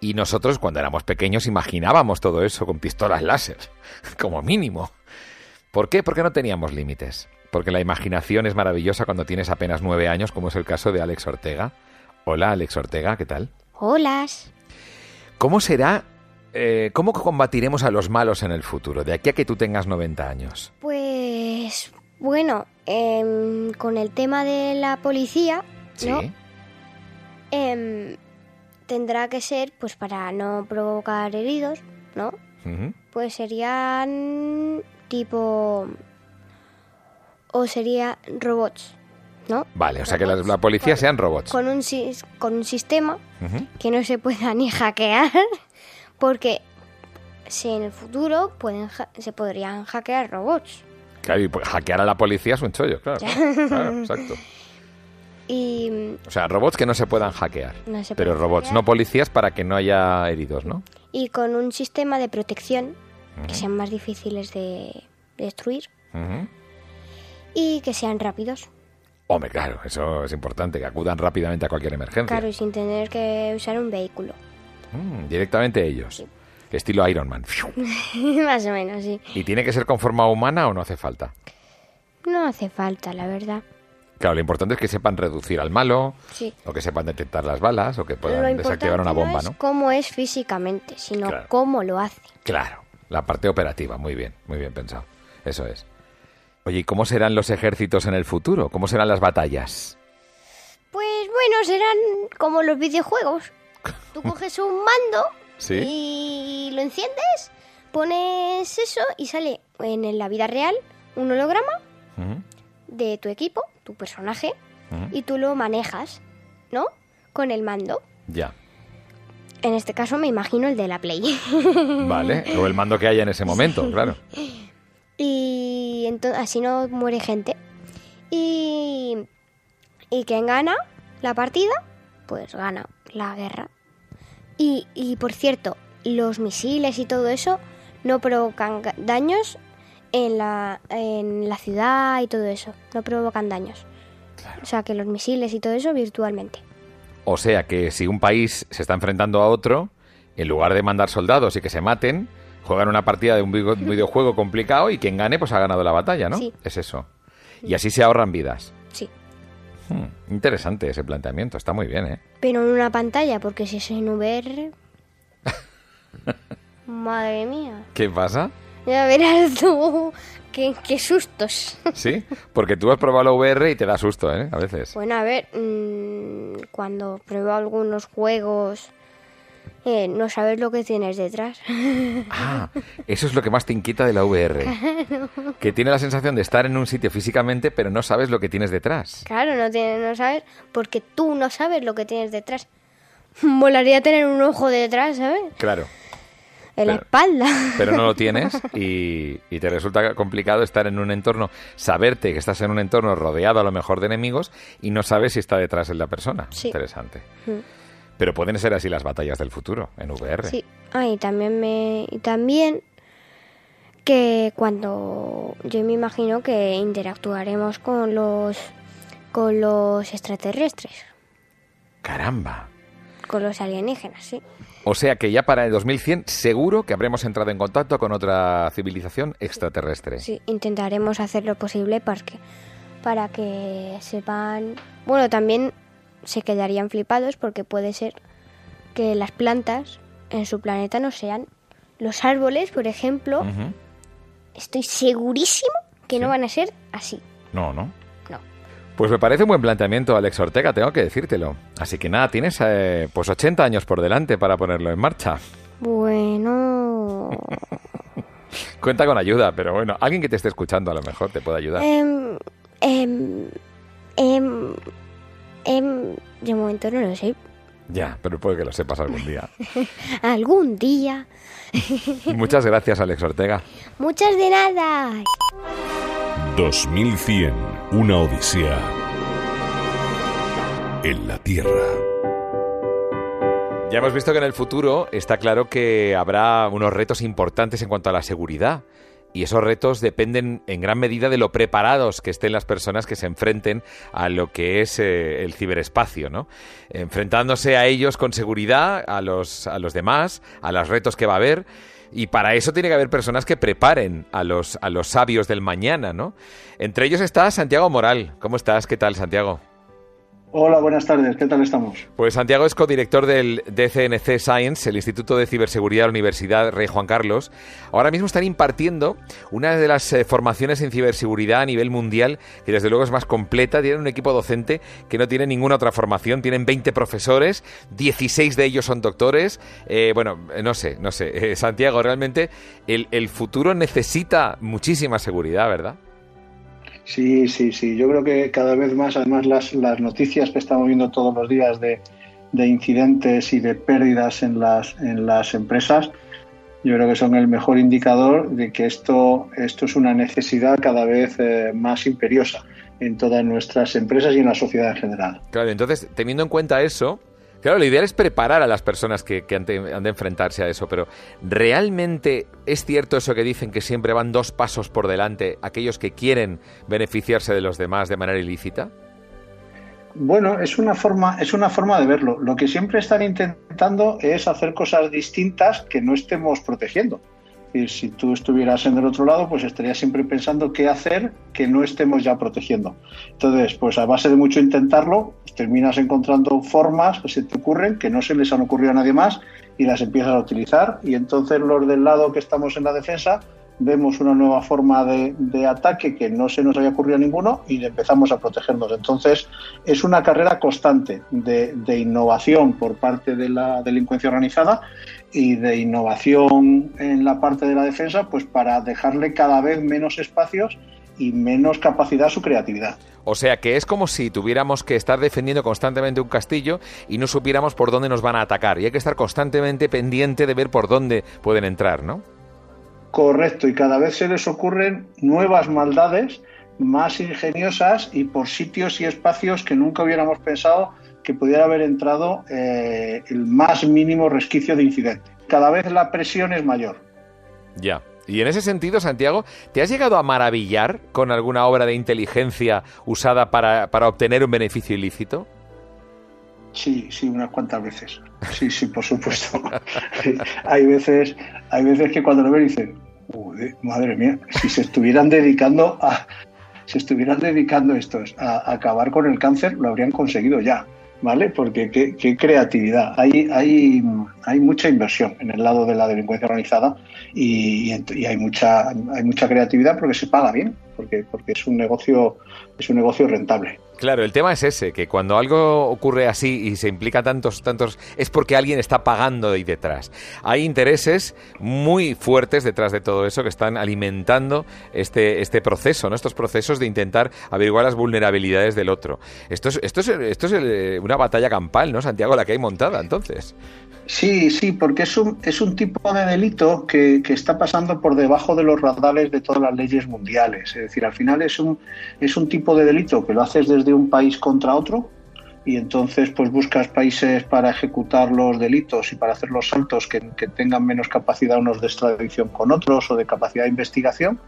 Y nosotros, cuando éramos pequeños, imaginábamos todo eso con pistolas láser, como mínimo. ¿Por qué? Porque no teníamos límites. Porque la imaginación es maravillosa cuando tienes apenas nueve años, como es el caso de Alex Ortega. Hola, Alex Ortega, ¿qué tal? Holas. ¿Cómo será, eh, cómo combatiremos a los malos en el futuro, de aquí a que tú tengas 90 años? Pues bueno, em, con el tema de la policía, ¿no? Sí. Em, tendrá que ser, pues para no provocar heridos, ¿no? Pues serían tipo... O sería robots, ¿no? Vale, o sea que la, la policía sean robots. Con un, con un sistema que no se pueda ni hackear, porque si en el futuro pueden se podrían hackear robots. Claro, y pues, hackear a la policía es un chollo, claro. Claro, exacto. Y O sea, robots que no se puedan hackear. no se Pero robots, hackear. no policías para que no haya heridos, ¿no? y con un sistema de protección que sean más difíciles de destruir Ujú. Y que sean rápidos. Hombre, claro, eso es importante, que acudan rápidamente a cualquier emergencia. Claro, y sin tener que usar un vehículo. Mm, directamente ellos. Estilo Iron Man. Más o menos, sí. ¿Y tiene que ser con forma humana o no hace falta? No hace falta, la verdad. Claro, lo importante es que sepan reducir al malo, Sí. o que sepan detectar las balas, o que puedan desactivar una no bomba, es ¿no? cómo es físicamente, sino Claro. cómo lo hace. Claro, la parte operativa, muy bien, muy bien pensado. Eso es. Oye, ¿y cómo serán los ejércitos en el futuro? ¿Cómo serán las batallas? Pues bueno, serán como los videojuegos. Tú coges un mando Sí. y lo enciendes, pones eso y sale en la vida real un holograma de tu equipo, tu personaje, y tú lo manejas, ¿no? Con el mando. Ya, En este caso me imagino el de la Play. vale. O el mando que haya en ese momento, claro. y entonces así no muere gente. Y, y quien gana la partida, pues gana la guerra. Y, y por cierto, los misiles y todo eso no provocan daños en la, en la ciudad y todo eso. No provocan daños. O sea que los misiles y todo eso virtualmente. O sea que si un país se está enfrentando a otro, en lugar de mandar soldados y que se maten, juegan una partida de un video- videojuego complicado y quien gane pues ha ganado la batalla, ¿no? Sí. Es eso. Y así se ahorran vidas. Sí. Hmm, interesante ese planteamiento, está muy bien, ¿eh? Pero en una pantalla, porque si es en VR... Madre mía. ¿Qué pasa? Ya verás tú qué, qué sustos. ¿Sí? Porque tú has probado la VR y te da susto, ¿eh? A veces. Bueno, a ver, mm, cuando pruebo algunos juegos, eh, no sabes lo que tienes detrás. Ah, eso es lo que más te inquieta de la VR. Que tiene la sensación de estar en un sitio físicamente, pero no sabes lo que tienes detrás. claro, no, tienes, no sabes, porque tú no sabes lo que tienes detrás. Molaría tener un ojo detrás, ¿sabes? Claro. En la espalda. Pero no lo tienes y, y te resulta complicado estar en un entorno, saberte que estás en un entorno rodeado a lo mejor de enemigos y no sabes si está detrás de la persona. Sí. Interesante. Mm. Pero pueden ser así las batallas del futuro en VR. Sí. Ah, y también me. Y también que cuando. Yo me imagino que interactuaremos con los. con los extraterrestres. Caramba. Con los alienígenas, sí. O sea que ya para el 2100 seguro que habremos entrado en contacto con otra civilización extraterrestre. Sí, intentaremos hacer lo posible para que, para que sepan... Bueno, también se quedarían flipados porque puede ser que las plantas en su planeta no sean. Los árboles, por ejemplo, estoy segurísimo que Sí. no van a ser así. No, no. No. Pues me parece un buen planteamiento, Alex Ortega, tengo que decírtelo. Así que nada, tienes eh, pues 80 años por delante para ponerlo en marcha. Bueno... Cuenta con ayuda, pero bueno, alguien que te esté escuchando a lo mejor te puede ayudar. em, em, em, em, de momento no lo sé. Ya, pero puede que lo sepas algún día. Algún día. Muchas gracias, Alex Ortega. Muchas de nada. 2100. Una odisea en la Tierra. Ya hemos visto que en el futuro está claro que habrá unos retos importantes en cuanto a la seguridad. Y esos retos dependen en gran medida de lo preparados que estén las personas que se enfrenten a lo que es eh, el ciberespacio, ¿no? Enfrentándose a ellos con seguridad, a los, a los demás, a los retos que va a haber. Y para eso tiene que haber personas que preparen a los, a los sabios del mañana, ¿no? Entre ellos está Santiago Moral. ¿Cómo estás? ¿Qué tal, Santiago? Hola, buenas tardes. ¿Qué tal estamos? Pues Santiago es codirector del DCNC Science, el Instituto de Ciberseguridad de la Universidad Rey Juan Carlos. Ahora mismo están impartiendo una de las eh, formaciones en ciberseguridad a nivel mundial, que desde luego es más completa. Tienen un equipo docente que no tiene ninguna otra formación. Tienen 20 profesores, 16 de ellos son doctores. Eh, bueno, eh, no sé, no sé. Eh, Santiago, realmente el, el futuro necesita muchísima seguridad, ¿verdad? Sí, sí, sí. Yo creo que cada vez más, además, las, las noticias que estamos viendo todos los días de, de incidentes y de pérdidas en las, en las empresas, yo creo que son el mejor indicador de que esto, esto es una necesidad cada vez eh, más imperiosa en todas nuestras empresas y en la sociedad en general. Claro, entonces, teniendo en cuenta eso, Claro, lo ideal es preparar a las personas que, han, de, han, de, enfrentarse a eso, pero ¿realmente es cierto eso que dicen que siempre van dos pasos por delante aquellos que quieren beneficiarse de los demás de manera ilícita? Bueno, es una forma, es una forma de verlo. Lo que siempre están intentando es hacer cosas distintas que no estemos protegiendo. Y si tú estuvieras en el otro lado, pues estarías siempre pensando qué hacer que no estemos ya protegiendo. Entonces, pues a base de mucho intentarlo, terminas encontrando formas que se te ocurren que no se les han ocurrido a nadie más y las empiezas a utilizar. Y entonces los del lado que estamos en la defensa vemos una nueva forma de, ataque que no se nos haya ocurrido a ninguno y empezamos a protegernos. Entonces, es una carrera constante de, innovación por parte de la delincuencia organizada y de innovación en la parte de la defensa, pues para dejarle cada vez menos espacios y menos capacidad a su creatividad. O sea que es como si tuviéramos que estar defendiendo constantemente un castillo y no supiéramos por dónde nos van a atacar. Y hay que estar constantemente pendiente de ver por dónde pueden entrar, ¿no? Correcto, y cada vez se les ocurren nuevas maldades más ingeniosas y por sitios y espacios que nunca hubiéramos pensado que pudiera haber entrado eh, el más mínimo resquicio de incidente. Cada vez la presión es mayor. Ya. Y en ese sentido, Santiago, ¿te has llegado a maravillar con alguna obra de inteligencia usada para, para obtener un beneficio ilícito? Sí, sí, unas cuantas veces. Sí, sí, por supuesto. hay veces, hay veces que cuando lo ven dicen, madre mía, si se estuvieran dedicando a, se estuvieran dedicando estos a, acabar con el cáncer, lo habrían conseguido ya. ¿Vale? Porque qué, creatividad. Hay, hay, hay mucha inversión en el lado de la delincuencia organizada y, y, hay mucha hay mucha creatividad porque se paga bien, porque, es un negocio, es un negocio rentable. Claro, el tema es ese, que cuando algo ocurre así y se implica tantos, tantos, es porque alguien está pagando ahí detrás. Hay intereses muy fuertes detrás de todo eso que están alimentando este, este proceso, ¿no? Estos procesos de intentar averiguar las vulnerabilidades del otro. Esto es, esto es, esto es eh, una batalla campal, ¿no, Santiago, la que hay montada, entonces? Sí, sí, porque es un, es un tipo de delito que, que, está pasando por debajo de los radares de todas las leyes mundiales. Es decir, al final es un, es un tipo de delito que lo haces desde un país contra otro y entonces pues buscas países para ejecutar los delitos y para hacer los saltos que, que tengan menos capacidad unos de extradición con otros o de capacidad de investigación.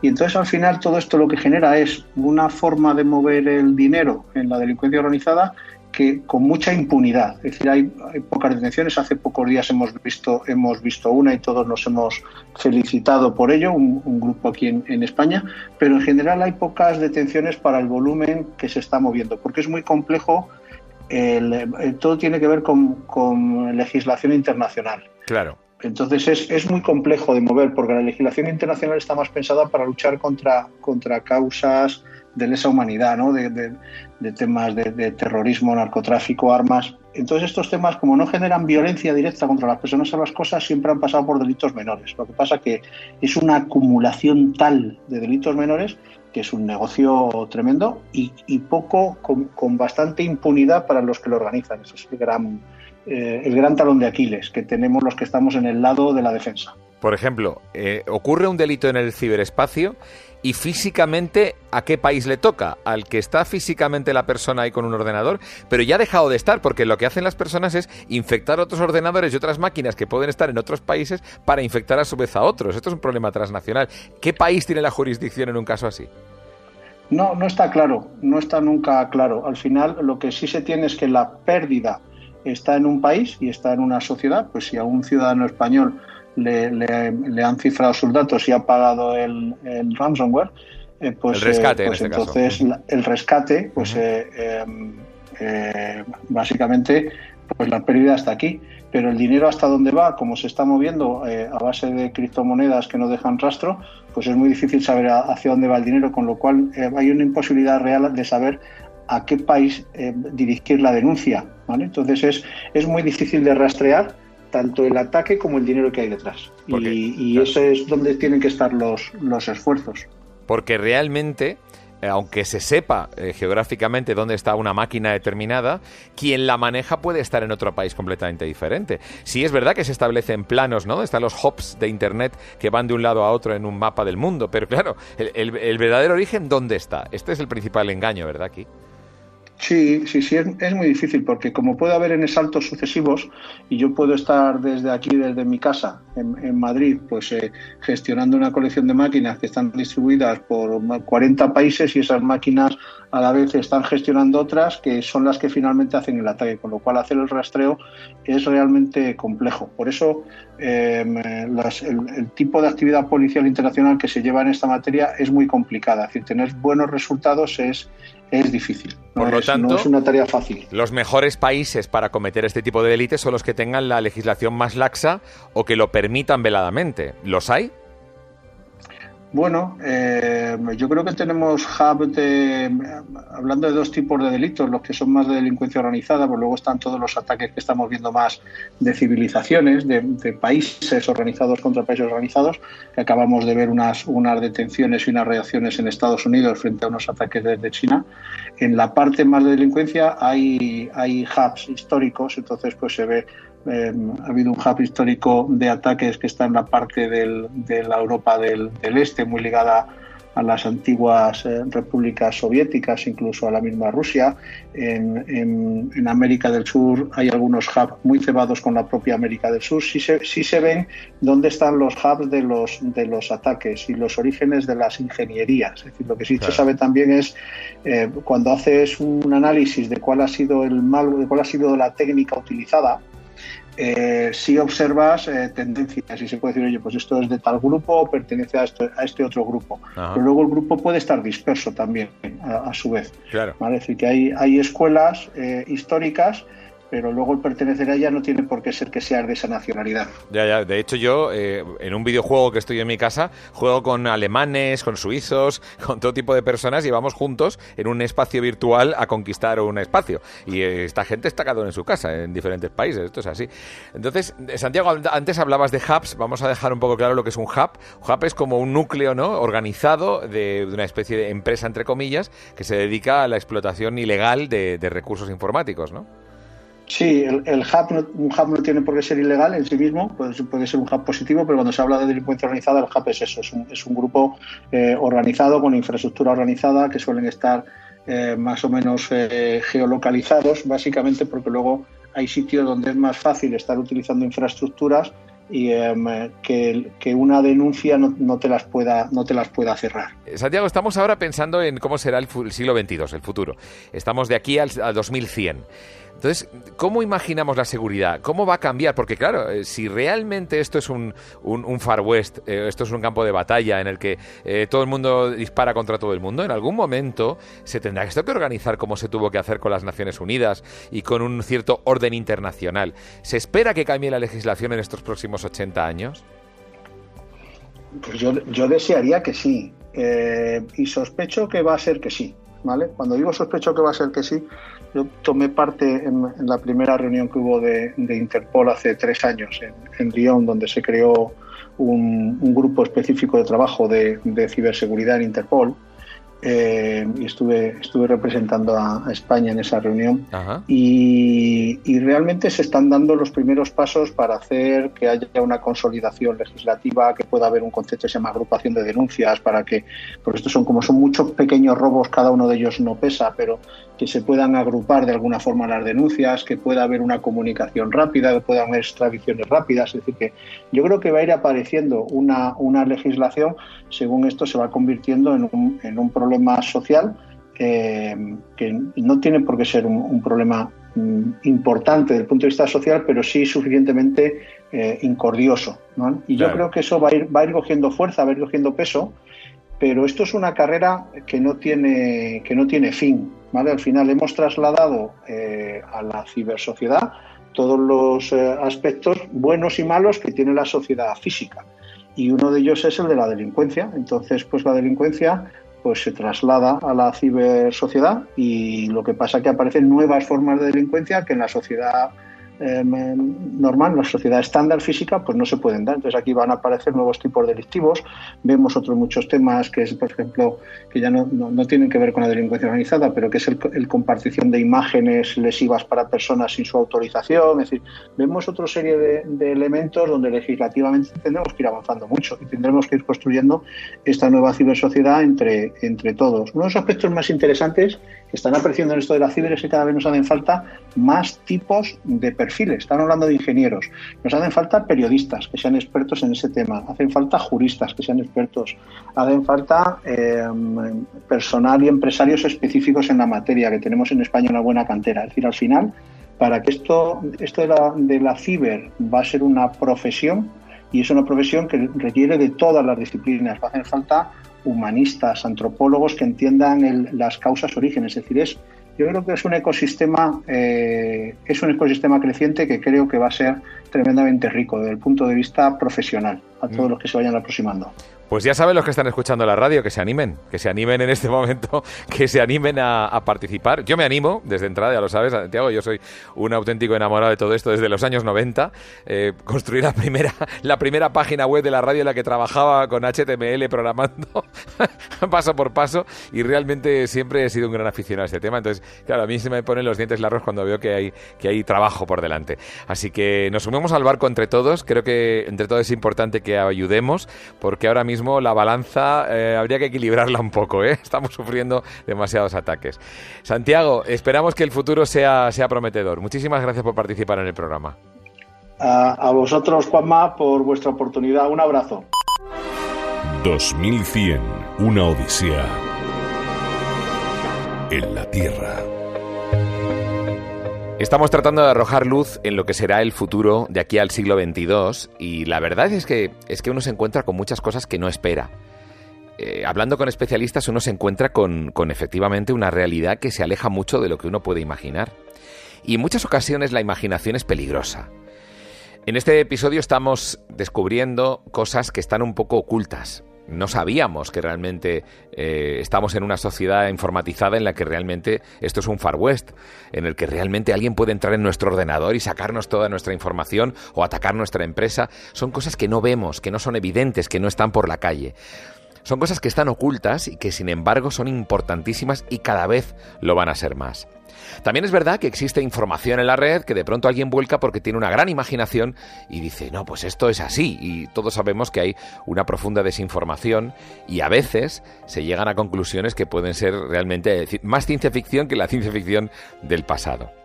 Y entonces al final todo esto lo que genera es una forma de mover el dinero en la delincuencia organizada que con mucha impunidad. Es decir, hay, pocas detenciones. Hace pocos días hemos visto, hemos visto una y todos nos hemos felicitado por ello, un, grupo aquí en, España, pero en general hay pocas detenciones para el volumen que se está moviendo, porque es muy complejo. todo tiene que ver con, legislación internacional. Claro. Entonces es, es, muy complejo de mover porque la legislación internacional está más pensada para luchar contra, contra causas de lesa humanidad, ¿no? de, temas de, terrorismo, narcotráfico, armas. Entonces estos temas, como no generan violencia directa contra las personas o las cosas, siempre han pasado por delitos menores. Lo que pasa que es una acumulación tal de delitos menores que es un negocio tremendo y, poco, con, bastante impunidad para los que lo organizan. Ese es el gran, eh, el gran talón de Aquiles que tenemos los que estamos en el lado de la defensa. Por ejemplo, eh, ocurre un delito en el ciberespacio y físicamente a qué país le toca, al que está físicamente la persona ahí con un ordenador, pero ya ha dejado de estar porque lo que hacen las personas es infectar otros ordenadores y otras máquinas que pueden estar en otros países para infectar a su vez a otros. Esto es un problema transnacional. ¿Qué país tiene la jurisdicción en un caso así? No, no está claro, no está nunca claro. Al final lo que sí se tiene es que la pérdida está en un país y está en una sociedad, pues si a un ciudadano español le, han cifrado sus datos y ha pagado el, ransomware, eh, pues, el rescate, eh, pues este entonces el rescate, pues eh, básicamente pues la pérdida está aquí. Pero el dinero hasta dónde va, como se está moviendo a base de criptomonedas que no dejan rastro, pues es muy difícil saber hacia dónde va el dinero, con lo cual hay una imposibilidad real de saber a qué país dirigir la denuncia. ¿vale? Entonces es, es muy difícil de rastrear tanto el ataque como el dinero que hay detrás. y, eso es donde tienen que estar los, los esfuerzos. Porque realmente eh, aunque se sepa eh, geográficamente dónde está una máquina determinada, quien la maneja puede estar en otro país completamente diferente. Sí es verdad que se establecen planos, ¿no? Están los hubs de Internet que van de un lado a otro en un mapa del mundo, pero claro, el, el verdadero origen, ¿dónde está? Este es el principal engaño, ¿verdad? Aquí. Sí, sí, sí, es, muy difícil porque como puede haber en saltos sucesivos y yo puedo estar desde aquí, desde mi casa, en, Madrid, pues eh, gestionando una colección de máquinas que están distribuidas por 40 países y esas máquinas a la vez están gestionando otras que son las que finalmente hacen el ataque, con lo cual hacer el rastreo es realmente complejo. Por eso em, el, tipo de actividad policial internacional que se lleva en esta materia es muy complicada. Es decir, tener buenos resultados es, es difícil. Por lo tanto, no es una tarea fácil. Los mejores países para cometer este tipo de delitos son los que tengan la legislación más laxa o que lo permitan veladamente. ¿Los hay? Bueno, eh, yo creo que tenemos hub de, hablando de dos tipos de delitos, los que son más de delincuencia organizada, pues luego están todos los ataques que estamos viendo más de civilizaciones, de, países organizados contra países organizados, acabamos de ver unas, unas detenciones y unas reacciones en Estados Unidos frente a unos ataques desde China. En la parte más de delincuencia hay, hay hubs históricos, entonces pues se ve Em, ha habido un hub histórico de ataques que está en la parte de la Europa del, Este, muy ligada a las antiguas eh, repúblicas soviéticas, incluso a la misma Rusia. En, América del Sur hay algunos hubs muy cebados con la propia América del Sur. Sí se, se ven dónde están los hubs de los, de los ataques y los orígenes de las ingenierías. Es decir, lo que sí se sabe también es eh, cuando haces un análisis de cuál ha sido el mal, de cuál ha sido la técnica utilizada, eh, si observas eh, tendencias y se puede decir, oye, pues esto es de tal grupo o pertenece a, a este otro grupo. Pero luego el grupo puede estar disperso también, a, su vez. Claro. Es decir, que hay, hay escuelas eh, históricas pero luego el pertenecer a ella no tiene por qué ser que seas de esa nacionalidad. Ya, ya. De hecho, yo eh, en un videojuego que estoy en mi casa juego con alemanes, con suizos, con todo tipo de personas y vamos juntos en un espacio virtual a conquistar un espacio. Y eh, esta gente está cada uno en su casa, en diferentes países. Esto es así. Entonces, Santiago, antes hablabas de hubs. Vamos a dejar un poco claro lo que es un hub. Hub es como un núcleo ¿no? organizado de, una especie de empresa, entre comillas, que se dedica a la explotación ilegal de recursos informáticos, ¿no? Sí, el, hub no, un hub no tiene por qué ser ilegal en sí mismo, puede, puede, ser un hub positivo, pero cuando se habla de delincuencia organizada, el hub es eso, es un, es un grupo eh, organizado con infraestructura organizada que suelen estar eh, más o menos eh, geolocalizados, básicamente porque luego hay sitios donde es más fácil estar utilizando infraestructuras y em, que, una denuncia no, no, te las pueda no te las pueda cerrar. Santiago, estamos ahora pensando en cómo será el, siglo XXII, el futuro. Estamos de aquí al, al 2100. Entonces, ¿cómo imaginamos la seguridad? ¿Cómo va a cambiar? Porque claro, eh, si realmente esto es un, un, Far West, eh, esto es un campo de batalla en el que eh, todo el mundo dispara contra todo el mundo, en algún momento se tendrá esto que organizar como se tuvo que hacer con las Naciones Unidas y con un cierto orden internacional. ¿Se espera que cambie la legislación en estos próximos 80 años? Pues yo, yo desearía que sí. y sospecho que va a ser que sí. ¿vale? Cuando digo sospecho que va a ser que sí, yo tomé parte en, la primera reunión que hubo de, Interpol hace tres años en, en, Lyon, donde se creó un, grupo específico de trabajo de ciberseguridad en Interpol eh, y estuve, estuve representando a, España en esa reunión y, realmente se están dando los primeros pasos para hacer que haya una consolidación legislativa, que pueda haber un concepto que se llama agrupación de denuncias, para que, porque estos son como son muchos pequeños robos, cada uno de ellos no pesa, pero que se puedan agrupar de alguna forma las denuncias, que pueda haber una comunicación rápida, que puedan haber extradiciones rápidas. Es decir, que yo creo que va a ir apareciendo una, una legislación según esto se va convirtiendo en un, en un problema social eh, que no tiene por qué ser un, problema mm, importante desde el punto de vista social, pero sí suficientemente eh, incordioso. Y yo creo que eso va a, ir, va a ir cogiendo fuerza, va a ir cogiendo peso, pero esto es una carrera que no tiene, que no tiene fin. Al final hemos trasladado eh, a la cibersociedad todos los eh, aspectos buenos y malos que tiene la sociedad física. Y uno de ellos es el de la delincuencia. Entonces, pues la delincuencia pues se traslada a la cibersociedad y lo que pasa es que aparecen nuevas formas de delincuencia que en la sociedad em, normal, la sociedad estándar física, pues no se pueden dar. Entonces aquí van a aparecer nuevos tipos delictivos. Vemos otros muchos temas que es, por ejemplo, que ya no, no, tienen que ver con la delincuencia organizada, pero que es el, compartición de imágenes lesivas para personas sin su autorización. Es decir, vemos otra serie de, elementos donde legislativamente tendremos que ir avanzando mucho y tendremos que ir construyendo esta nueva cibersociedad entre, entre todos. Uno de los aspectos más interesantes que están apareciendo en esto de la ciber es que cada vez nos hacen falta más tipos de perfiles. Están hablando de ingenieros. Nos hacen falta periodistas que sean expertos en ese tema. Hacen falta juristas que sean expertos. Hacen falta eh, personal y empresarios específicos en la materia, que tenemos en España una buena cantera. Es decir, al final, para que esto, esto de, la, de la ciber va a ser una profesión, y es una profesión que requiere de todas las disciplinas. Hacen falta humanistas, antropólogos que entiendan las causas orígenes. Es decir, es, yo creo que es un ecosistema, eh, es un ecosistema creciente que creo que va a ser tremendamente rico desde el punto de vista profesional a todos los que se vayan aproximando. Pues ya saben los que están escuchando la radio que se animen, que se animen en este momento, que se animen a, participar. Yo me animo, desde entrada, ya lo sabes, Santiago, yo soy un auténtico enamorado de todo esto desde los años 90. Eh, construí la primera, la primera página web de la radio en la que trabajaba con HTML programando paso por paso y realmente siempre he sido un gran aficionado a este tema. Entonces, claro, a mí se me ponen los dientes largos cuando veo que hay, que hay trabajo por delante. Así que nos sumemos al barco entre todos. Creo que entre todos es importante que ayudemos porque ahora mismo la balanza eh, habría que equilibrarla un poco, ¿eh? Estamos sufriendo demasiados ataques. Santiago, esperamos que el futuro sea, sea prometedor. Muchísimas gracias por participar en el programa. A, vosotros, Juanma, por vuestra oportunidad. Un abrazo. 2100, una odisea en la Tierra. Estamos tratando de arrojar luz en lo que será el futuro de aquí al siglo XXII y la verdad es que, es que uno se encuentra con muchas cosas que no espera. Eh, hablando con especialistas uno se encuentra con, con efectivamente una realidad que se aleja mucho de lo que uno puede imaginar. Y en muchas ocasiones la imaginación es peligrosa. En este episodio estamos descubriendo cosas que están un poco ocultas, no sabíamos que realmente eh, estamos en una sociedad informatizada en la que realmente esto es un Far West, en el que realmente alguien puede entrar en nuestro ordenador y sacarnos toda nuestra información o atacar nuestra empresa. Son cosas que no vemos, que no son evidentes, que no están por la calle. Son cosas que están ocultas y que sin embargo son importantísimas y cada vez lo van a ser más. También es verdad que existe información en la red que de pronto alguien vuelca porque tiene una gran imaginación y dice, no, pues esto es así. Y todos sabemos que hay una profunda desinformación y a veces se llegan a conclusiones que pueden ser realmente más ciencia ficción que la ciencia ficción del pasado.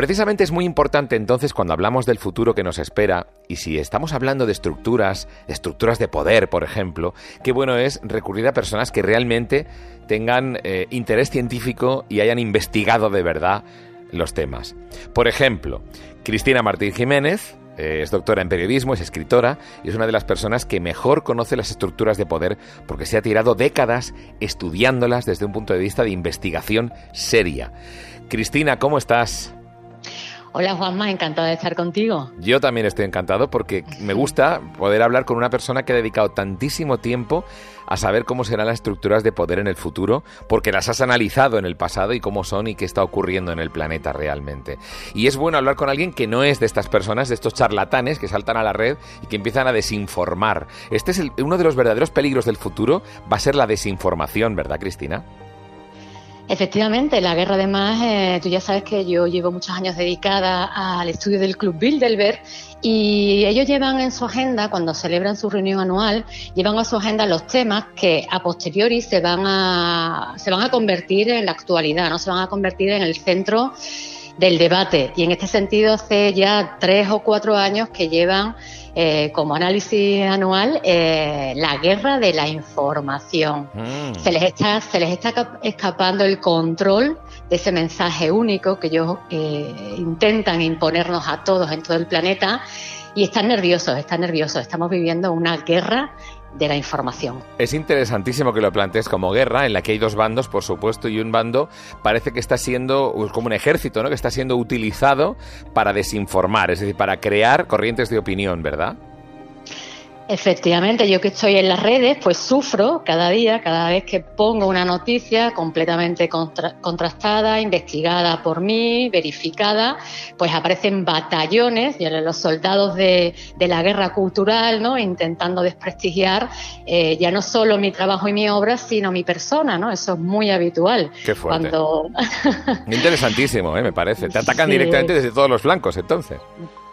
Precisamente es muy importante entonces cuando hablamos del futuro que nos espera, y si estamos hablando de estructuras, estructuras de poder, por ejemplo, qué bueno es recurrir a personas que realmente tengan eh, interés científico y hayan investigado de verdad los temas. Por ejemplo, Cristina Martín Jiménez, eh, es doctora en periodismo, es escritora y es una de las personas que mejor conoce las estructuras de poder porque se ha tirado décadas estudiándolas desde un punto de vista de investigación seria. Cristina, ¿cómo estás? Hola Juanma, encantado de estar contigo. Yo también estoy encantado porque me gusta poder hablar con una persona que ha dedicado tantísimo tiempo a saber cómo serán las estructuras de poder en el futuro, porque las has analizado en el pasado y cómo son y qué está ocurriendo en el planeta realmente. Y es bueno hablar con alguien que no es de estas personas, de estos charlatanes que saltan a la red y que empiezan a desinformar. Este es uno de los verdaderos peligros del futuro, va a ser la desinformación, ¿verdad, Cristina? Efectivamente, la guerra además, eh, tú ya sabes que yo llevo muchos años dedicada al estudio del Club Bilderberg y ellos llevan en su agenda, cuando celebran su reunión anual, llevan a su agenda los temas que a posteriori se van a, se van a convertir en la actualidad, no se van a convertir en el centro del debate. Y en este sentido, hace ya tres o cuatro años que llevan eh, como análisis anual eh, la guerra de la información. Mm. Se, les está, se les está escapando el control de ese mensaje único que ellos eh, intentan imponernos a todos en todo el planeta y están nerviosos, están nerviosos. Estamos viviendo una guerra de la información. Es interesantísimo que lo plantees como guerra, en la que hay dos bandos, por supuesto, y un bando parece que está siendo pues, como un ejército, ¿no? Que está siendo utilizado para desinformar, es decir, para crear corrientes de opinión, ¿verdad? Efectivamente, yo que estoy en las redes, pues sufro cada día, cada vez que pongo una noticia completamente contrastada, investigada por mí, verificada, pues aparecen batallones, los soldados de, la guerra cultural, ¿no? Intentando desprestigiar eh, ya no solo mi trabajo y mi obra, sino mi persona, ¿no? Eso es muy habitual. Qué fuerte. Interesantísimo, ¿eh? me parece. Te atacan directamente desde todos los flancos, entonces.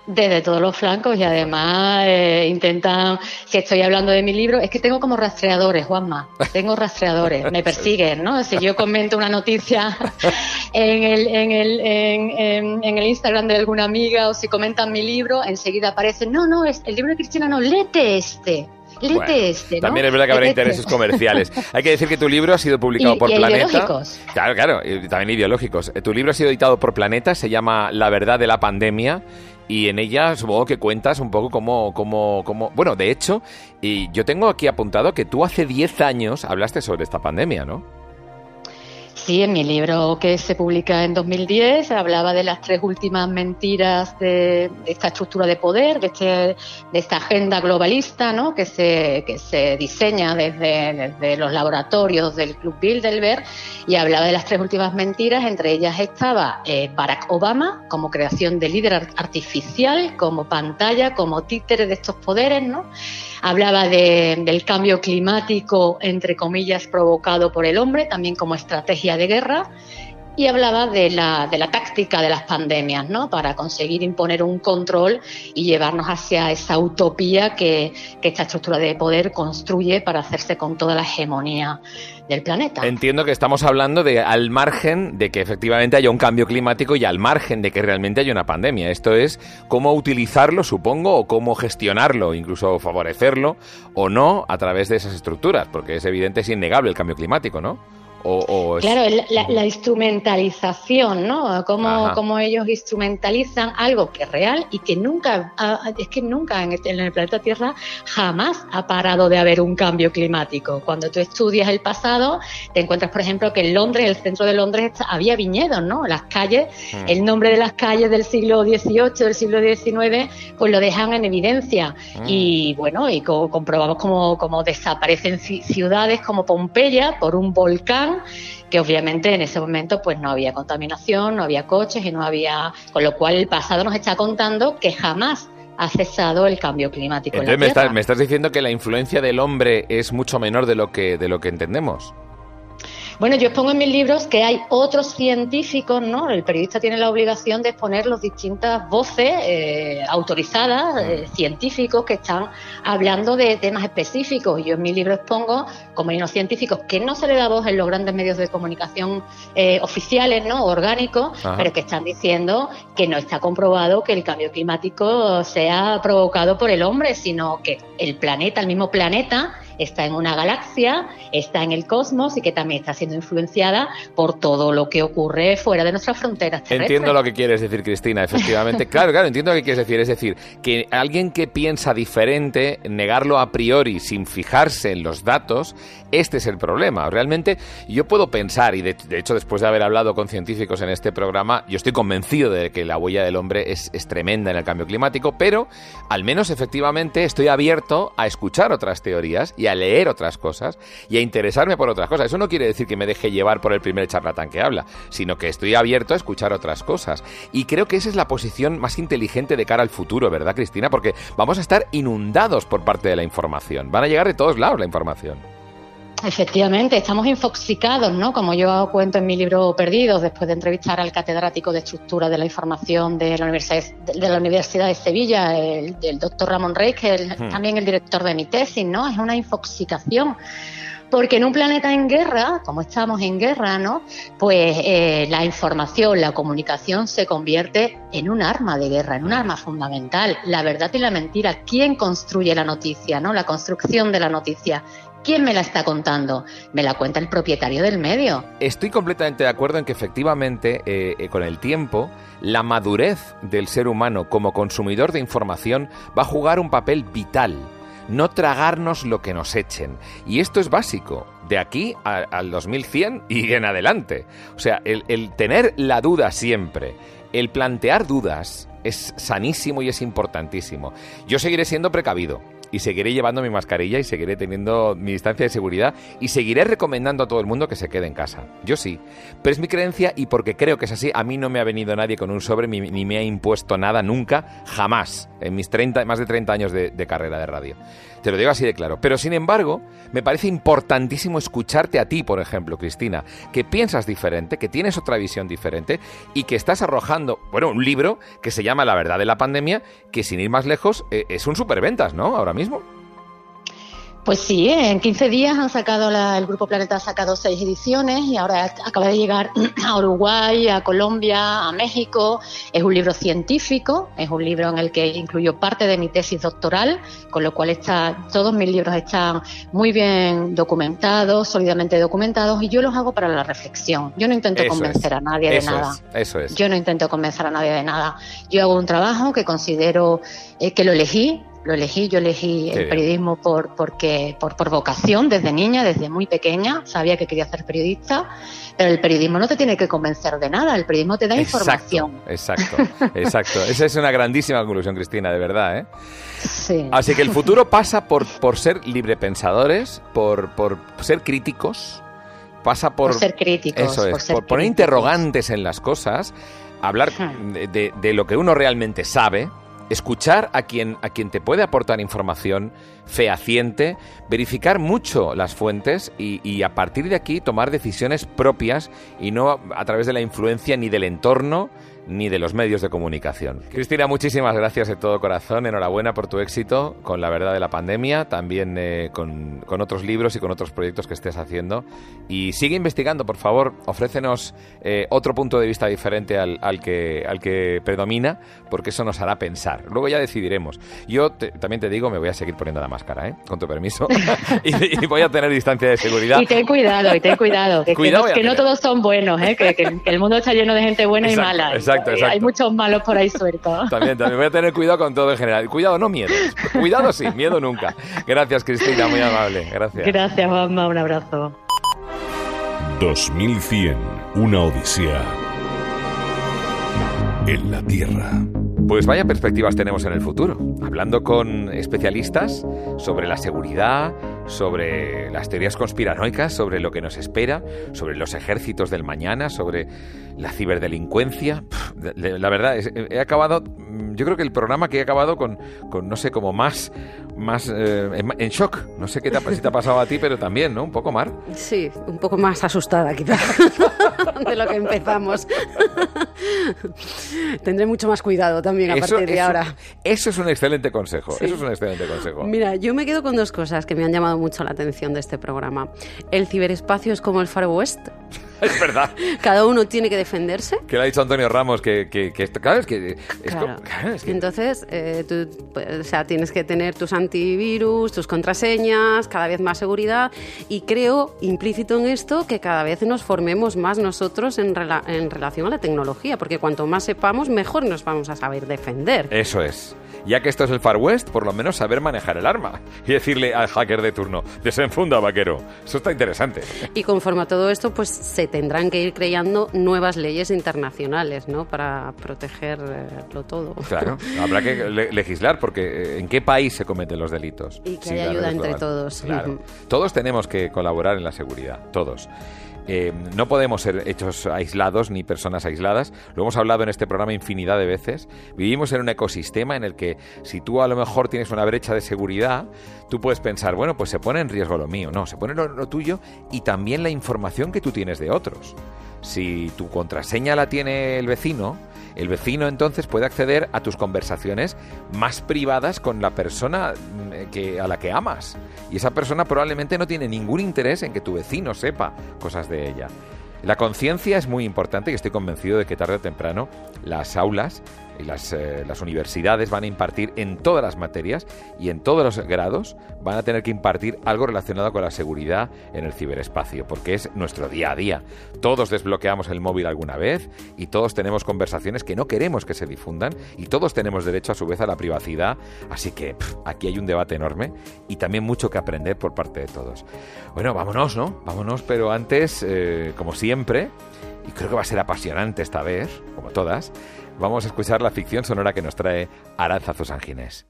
Desde todos los flancos y además eh, intentan, si estoy hablando de mi libro, es que tengo como rastreadores, Juanma, tengo rastreadores, me persiguen, ¿no? Si yo comento una noticia en el, en el, en, en, el Instagram de alguna amiga o si comentan mi libro, enseguida aparecen, no, no, es el libro de Cristina no, léete este. Léete este, ¿no? También es verdad que habrá intereses comerciales. Hay que decir que tu libro ha sido publicado por Planeta. Ideológicos. Claro, claro, y también ideológicos. Tu libro ha sido editado por Planeta, se llama La verdad de la pandemia y en ella supongo que cuentas un poco cómo, cómo, cómo... Bueno, de hecho, y yo tengo aquí apuntado que tú hace 10 años hablaste sobre esta pandemia, ¿no? Sí, en mi libro que se publica en 2010 hablaba de las tres últimas mentiras de, esta estructura de poder, de, este, de esta agenda globalista ¿no? que, se, que se diseña desde, desde, los laboratorios del Club Bilderberg y hablaba de las tres últimas mentiras. Entre ellas estaba eh, Barack Obama como creación de líder artificial, como pantalla, como títere de estos poderes, ¿no? Hablaba del cambio climático, entre comillas, provocado por el hombre, también como estrategia de guerra, y hablaba de la, de la táctica de las pandemias, ¿no? Para conseguir imponer un control y llevarnos hacia esa utopía que, que esta estructura de poder construye para hacerse con toda la hegemonía del planeta. Entiendo que estamos hablando de al margen de que efectivamente haya un cambio climático y al margen de que realmente haya una pandemia. Esto es cómo utilizarlo, supongo, o cómo gestionarlo, incluso favorecerlo o no a través de esas estructuras, porque es evidente, es innegable el cambio climático, ¿no? Claro, la, instrumentalización, ¿no? Cómo, ellos instrumentalizan algo que es real y que nunca, es que nunca en, el planeta Tierra jamás ha parado de haber un cambio climático. Cuando tú estudias el pasado, te encuentras, por ejemplo, que en Londres, el centro de Londres, había viñedos, ¿no? Las calles, mm. el nombre de las calles del siglo XVIII, del siglo XIX, pues lo dejan en evidencia. Mm. Y bueno, y comprobamos cómo, cómo desaparecen ciudades como Pompeya por un volcán que obviamente en ese momento pues no había contaminación, no había coches y no había, con lo cual el pasado nos está contando que jamás ha cesado el cambio climático. Entonces me, Estás, me estás diciendo que la influencia del hombre es mucho menor de lo que de lo que entendemos. Bueno, yo expongo en mis libros que hay otros científicos, ¿no? El periodista tiene la obligación de exponer las distintas voces eh, autorizadas, eh, científicos, que están hablando de temas específicos. Yo en mi libro expongo como hay unos científicos que no se le da voz en los grandes medios de comunicación eh, oficiales, ¿no? Orgánicos, pero que están diciendo que no está comprobado que el cambio climático sea provocado por el hombre, sino que el planeta, el mismo planeta, está en una galaxia, está en el cosmos y que también está siendo influenciada por todo lo que ocurre fuera de nuestras fronteras terrestres. Entiendo lo que quieres decir, Cristina, efectivamente. claro, claro, entiendo lo que quieres decir. Es decir, que alguien que piensa diferente, negarlo a priori sin fijarse en los datos, este es el problema. Realmente yo puedo pensar, y de, hecho después de haber hablado con científicos en este programa, yo estoy convencido de que la huella del hombre es, es tremenda en el cambio climático, pero al menos efectivamente estoy abierto a escuchar otras teorías y a leer otras cosas y a interesarme por otras cosas. Eso no quiere decir que me deje llevar por el primer charlatán que habla, sino que estoy abierto a escuchar otras cosas. Y creo que esa es la posición más inteligente de cara al futuro, ¿verdad, Cristina? Porque vamos a estar inundados por parte de la información. Van a llegar de todos lados la información. Efectivamente, estamos infoxicados, ¿no? Como yo cuento en mi libro Perdidos, después de entrevistar al catedrático de estructura de la información de la Universidad de, la Universidad de Sevilla, el, doctor Ramón Rey, que es hmm. también el director de mi tesis, ¿no? Es una infoxicación. Porque en un planeta en guerra, como estamos en guerra, ¿no? Pues eh, la información, la comunicación se convierte en un arma de guerra, en un arma fundamental. La verdad y la mentira. ¿Quién construye la noticia, no? La construcción de la noticia ¿Quién me la está contando? Me la cuenta el propietario del medio. Estoy completamente de acuerdo en que efectivamente eh, eh, con el tiempo la madurez del ser humano como consumidor de información va a jugar un papel vital. No tragarnos lo que nos echen. Y esto es básico, de aquí al 2100 y en adelante. O sea, el, el tener la duda siempre, el plantear dudas, es sanísimo y es importantísimo. Yo seguiré siendo precavido y seguiré llevando mi mascarilla y seguiré teniendo mi distancia de seguridad y seguiré recomendando a todo el mundo que se quede en casa. Yo sí. Pero es mi creencia y porque creo que es así, a mí no me ha venido nadie con un sobre ni, me ha impuesto nada nunca, jamás, en mis 30, más de 30 años de carrera de radio. Te lo digo así de claro. Pero sin embargo, me parece importantísimo escucharte a ti, por ejemplo, Cristina, que piensas diferente, que tienes otra visión diferente y que estás arrojando, bueno, un libro que se llama La verdad de la pandemia, que sin ir más lejos eh, es un superventas, ¿no? Ahora mismo. Pues sí, en 15 días han sacado la- el Grupo Planeta ha sacado seis ediciones y ahora acaba de llegar a Uruguay, a Colombia, a México. Es un libro científico, es un libro en el que incluyo parte de mi tesis doctoral, con lo cual está, todos mis libros están muy bien documentados, sólidamente documentados y yo los hago para la reflexión. Yo no intento Eso convencer es. a nadie de nada. es, eso es. Yo no intento convencer a nadie de nada. Yo hago un trabajo que considero eh, que lo elegí, lo elegí, yo elegí Qué el bien. periodismo por, porque, por, por vocación desde niña, desde muy pequeña, sabía que quería ser periodista, pero el periodismo no te tiene que convencer de nada, el periodismo te da información. Exacto, exacto. Esa es una grandísima conclusión, Cristina, de verdad, ¿eh? Sí. Así que el futuro pasa por, por ser librepensadores, por, por ser críticos, pasa por, Por ser críticos, Eso es, por por, ser poner críticos. interrogantes en las cosas, hablar de, de- de lo que uno realmente sabe, escuchar a quien, a quien te puede aportar información fehaciente, verificar mucho las fuentes y, y a partir de aquí tomar decisiones propias y no a, a través de la influencia ni del entorno ni de los medios de comunicación. Cristina, muchísimas gracias de todo corazón. Enhorabuena por tu éxito con la verdad de la pandemia, también eh, con, con otros libros y con otros proyectos que estés haciendo. Y sigue investigando, por favor. Ofrécenos eh, otro punto de vista diferente al, al que, al que predomina, porque eso nos hará pensar. Luego ya decidiremos. Yo te- también te digo, me voy a seguir poniendo la máscara, ¿eh? con tu permiso. y, y voy a tener distancia de seguridad. Y ten cuidado, y ten cuidado, que, que Cuidado no, que no todos son buenos, ¿eh? que, que- que el mundo está lleno de gente buena Exacto, y mala. exacto, Exacto. Hay muchos malos por ahí sueltos. También, también voy a tener cuidado con todo en general. Cuidado, no miedo. Cuidado sí, miedo nunca. Gracias, Cristina, muy amable. Gracias. Gracias, Juanma, un abrazo. 2100, una odisea en la Tierra. Pues vaya perspectivas tenemos en el futuro. Hablando con especialistas sobre la seguridad, sobre las teorías conspiranoicas, sobre lo que nos espera, sobre los ejércitos del mañana, sobre la ciberdelincuencia. La verdad, he acabado, mm, yo creo que el programa que he acabado con, con no sé, como más, más eh, en, shock. No sé qué te si te ha pasado a ti, pero también, ¿no? Un poco, Mar. Sí, un poco más asustada quizá de lo que empezamos. Tendré mucho más cuidado también a partir de eso- ahora. eso es un excelente consejo. Sí. Eso es un excelente consejo. Mira, yo me quedo con dos cosas que me han llamado mucho la atención de este programa. El ciberespacio es como el Far West. Es verdad. Cada uno tiene que defenderse. Que lo ha dicho Antonio Ramos, que, que, que esto- claro, es que... es Claro. co- claro, es que- Entonces, eh, tú, pues, o sea, tienes que tener tus antivirus, tus contraseñas, cada vez más seguridad. Y creo, implícito en esto, que cada vez nos formemos más nosotros en, rela- en relación a la tecnología, porque cuanto más sepamos, mejor nos vamos a saber defender. Eso es. Ya que esto es el Far West, por lo menos saber manejar el arma y decirle al hacker de turno, desenfunda, vaquero. Eso está interesante. Y conforme a todo esto, pues se tendrán que ir creando nuevas leyes internacionales, ¿no? Para protegerlo todo. Claro, habrá que le- legislar porque eh, ¿en qué país se cometen los delitos? Y que haya ayuda entre todos. Claro. Todos tenemos que colaborar en la seguridad, todos. Eh, no podemos ser hechos aislados ni personas aisladas. Lo hemos hablado en este programa infinidad de veces. Vivimos en un ecosistema en el que si tú a lo mejor tienes una brecha de seguridad, tú puedes pensar, bueno, pues se pone en riesgo lo mío. No, se pone lo, lo tuyo y también la información que tú tienes de otros. Si tu contraseña la tiene el vecino, el vecino entonces puede acceder a tus conversaciones más privadas con la persona mm, que, a la que amas. Y esa persona probablemente no tiene ningún interés en que tu vecino sepa cosas de ella. La conciencia es muy importante y estoy convencido de que tarde o temprano las aulas y las, eh, las universidades van a impartir en todas las materias y en todos los grados van a tener que impartir algo relacionado con la seguridad en el ciberespacio, porque es nuestro día a día. Todos desbloqueamos el móvil alguna vez y todos tenemos conversaciones que no queremos que se difundan y todos tenemos derecho a su vez a la privacidad, así que aquí hay un debate enorme y también mucho que aprender por parte de todos. Bueno, vámonos, ¿no? Vámonos, pero antes, eh, como siempre, y creo que va a ser apasionante esta vez, como todas, Vamos a escuchar la ficción sonora que nos trae Aranza Ginés.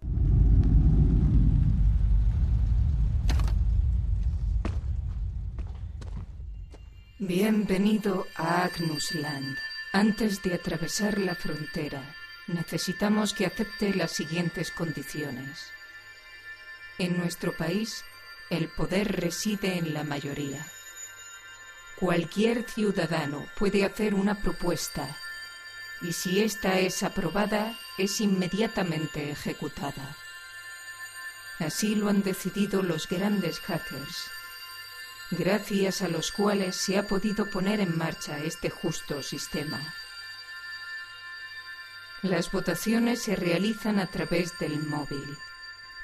Bienvenido a Agnusland. Antes de atravesar la frontera, necesitamos que acepte las siguientes condiciones. En nuestro país, el poder reside en la mayoría. Cualquier ciudadano puede hacer una propuesta y si ésta es aprobada, es inmediatamente ejecutada. Así lo han decidido los grandes hackers, gracias a los cuales se ha podido poner en marcha este justo sistema. Las votaciones se realizan a través del móvil.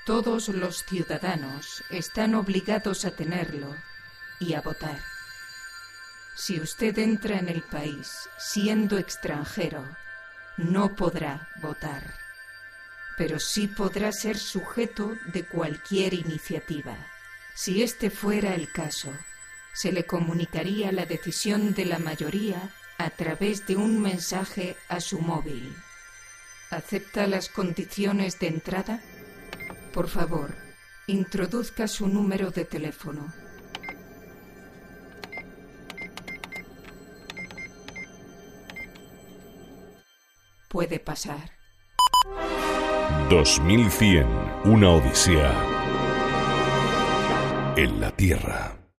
Todos los ciudadanos están obligados a tenerlo y a votar. Si usted entra en el país siendo extranjero, no podrá votar, pero sí podrá ser sujeto de cualquier iniciativa. Si este fuera el caso, se le comunicaría la decisión de la mayoría a través de un mensaje a su móvil. ¿Acepta las condiciones de entrada? Por favor, introduzca su número de teléfono. Puede pasar. 2100, una odisea en la Tierra.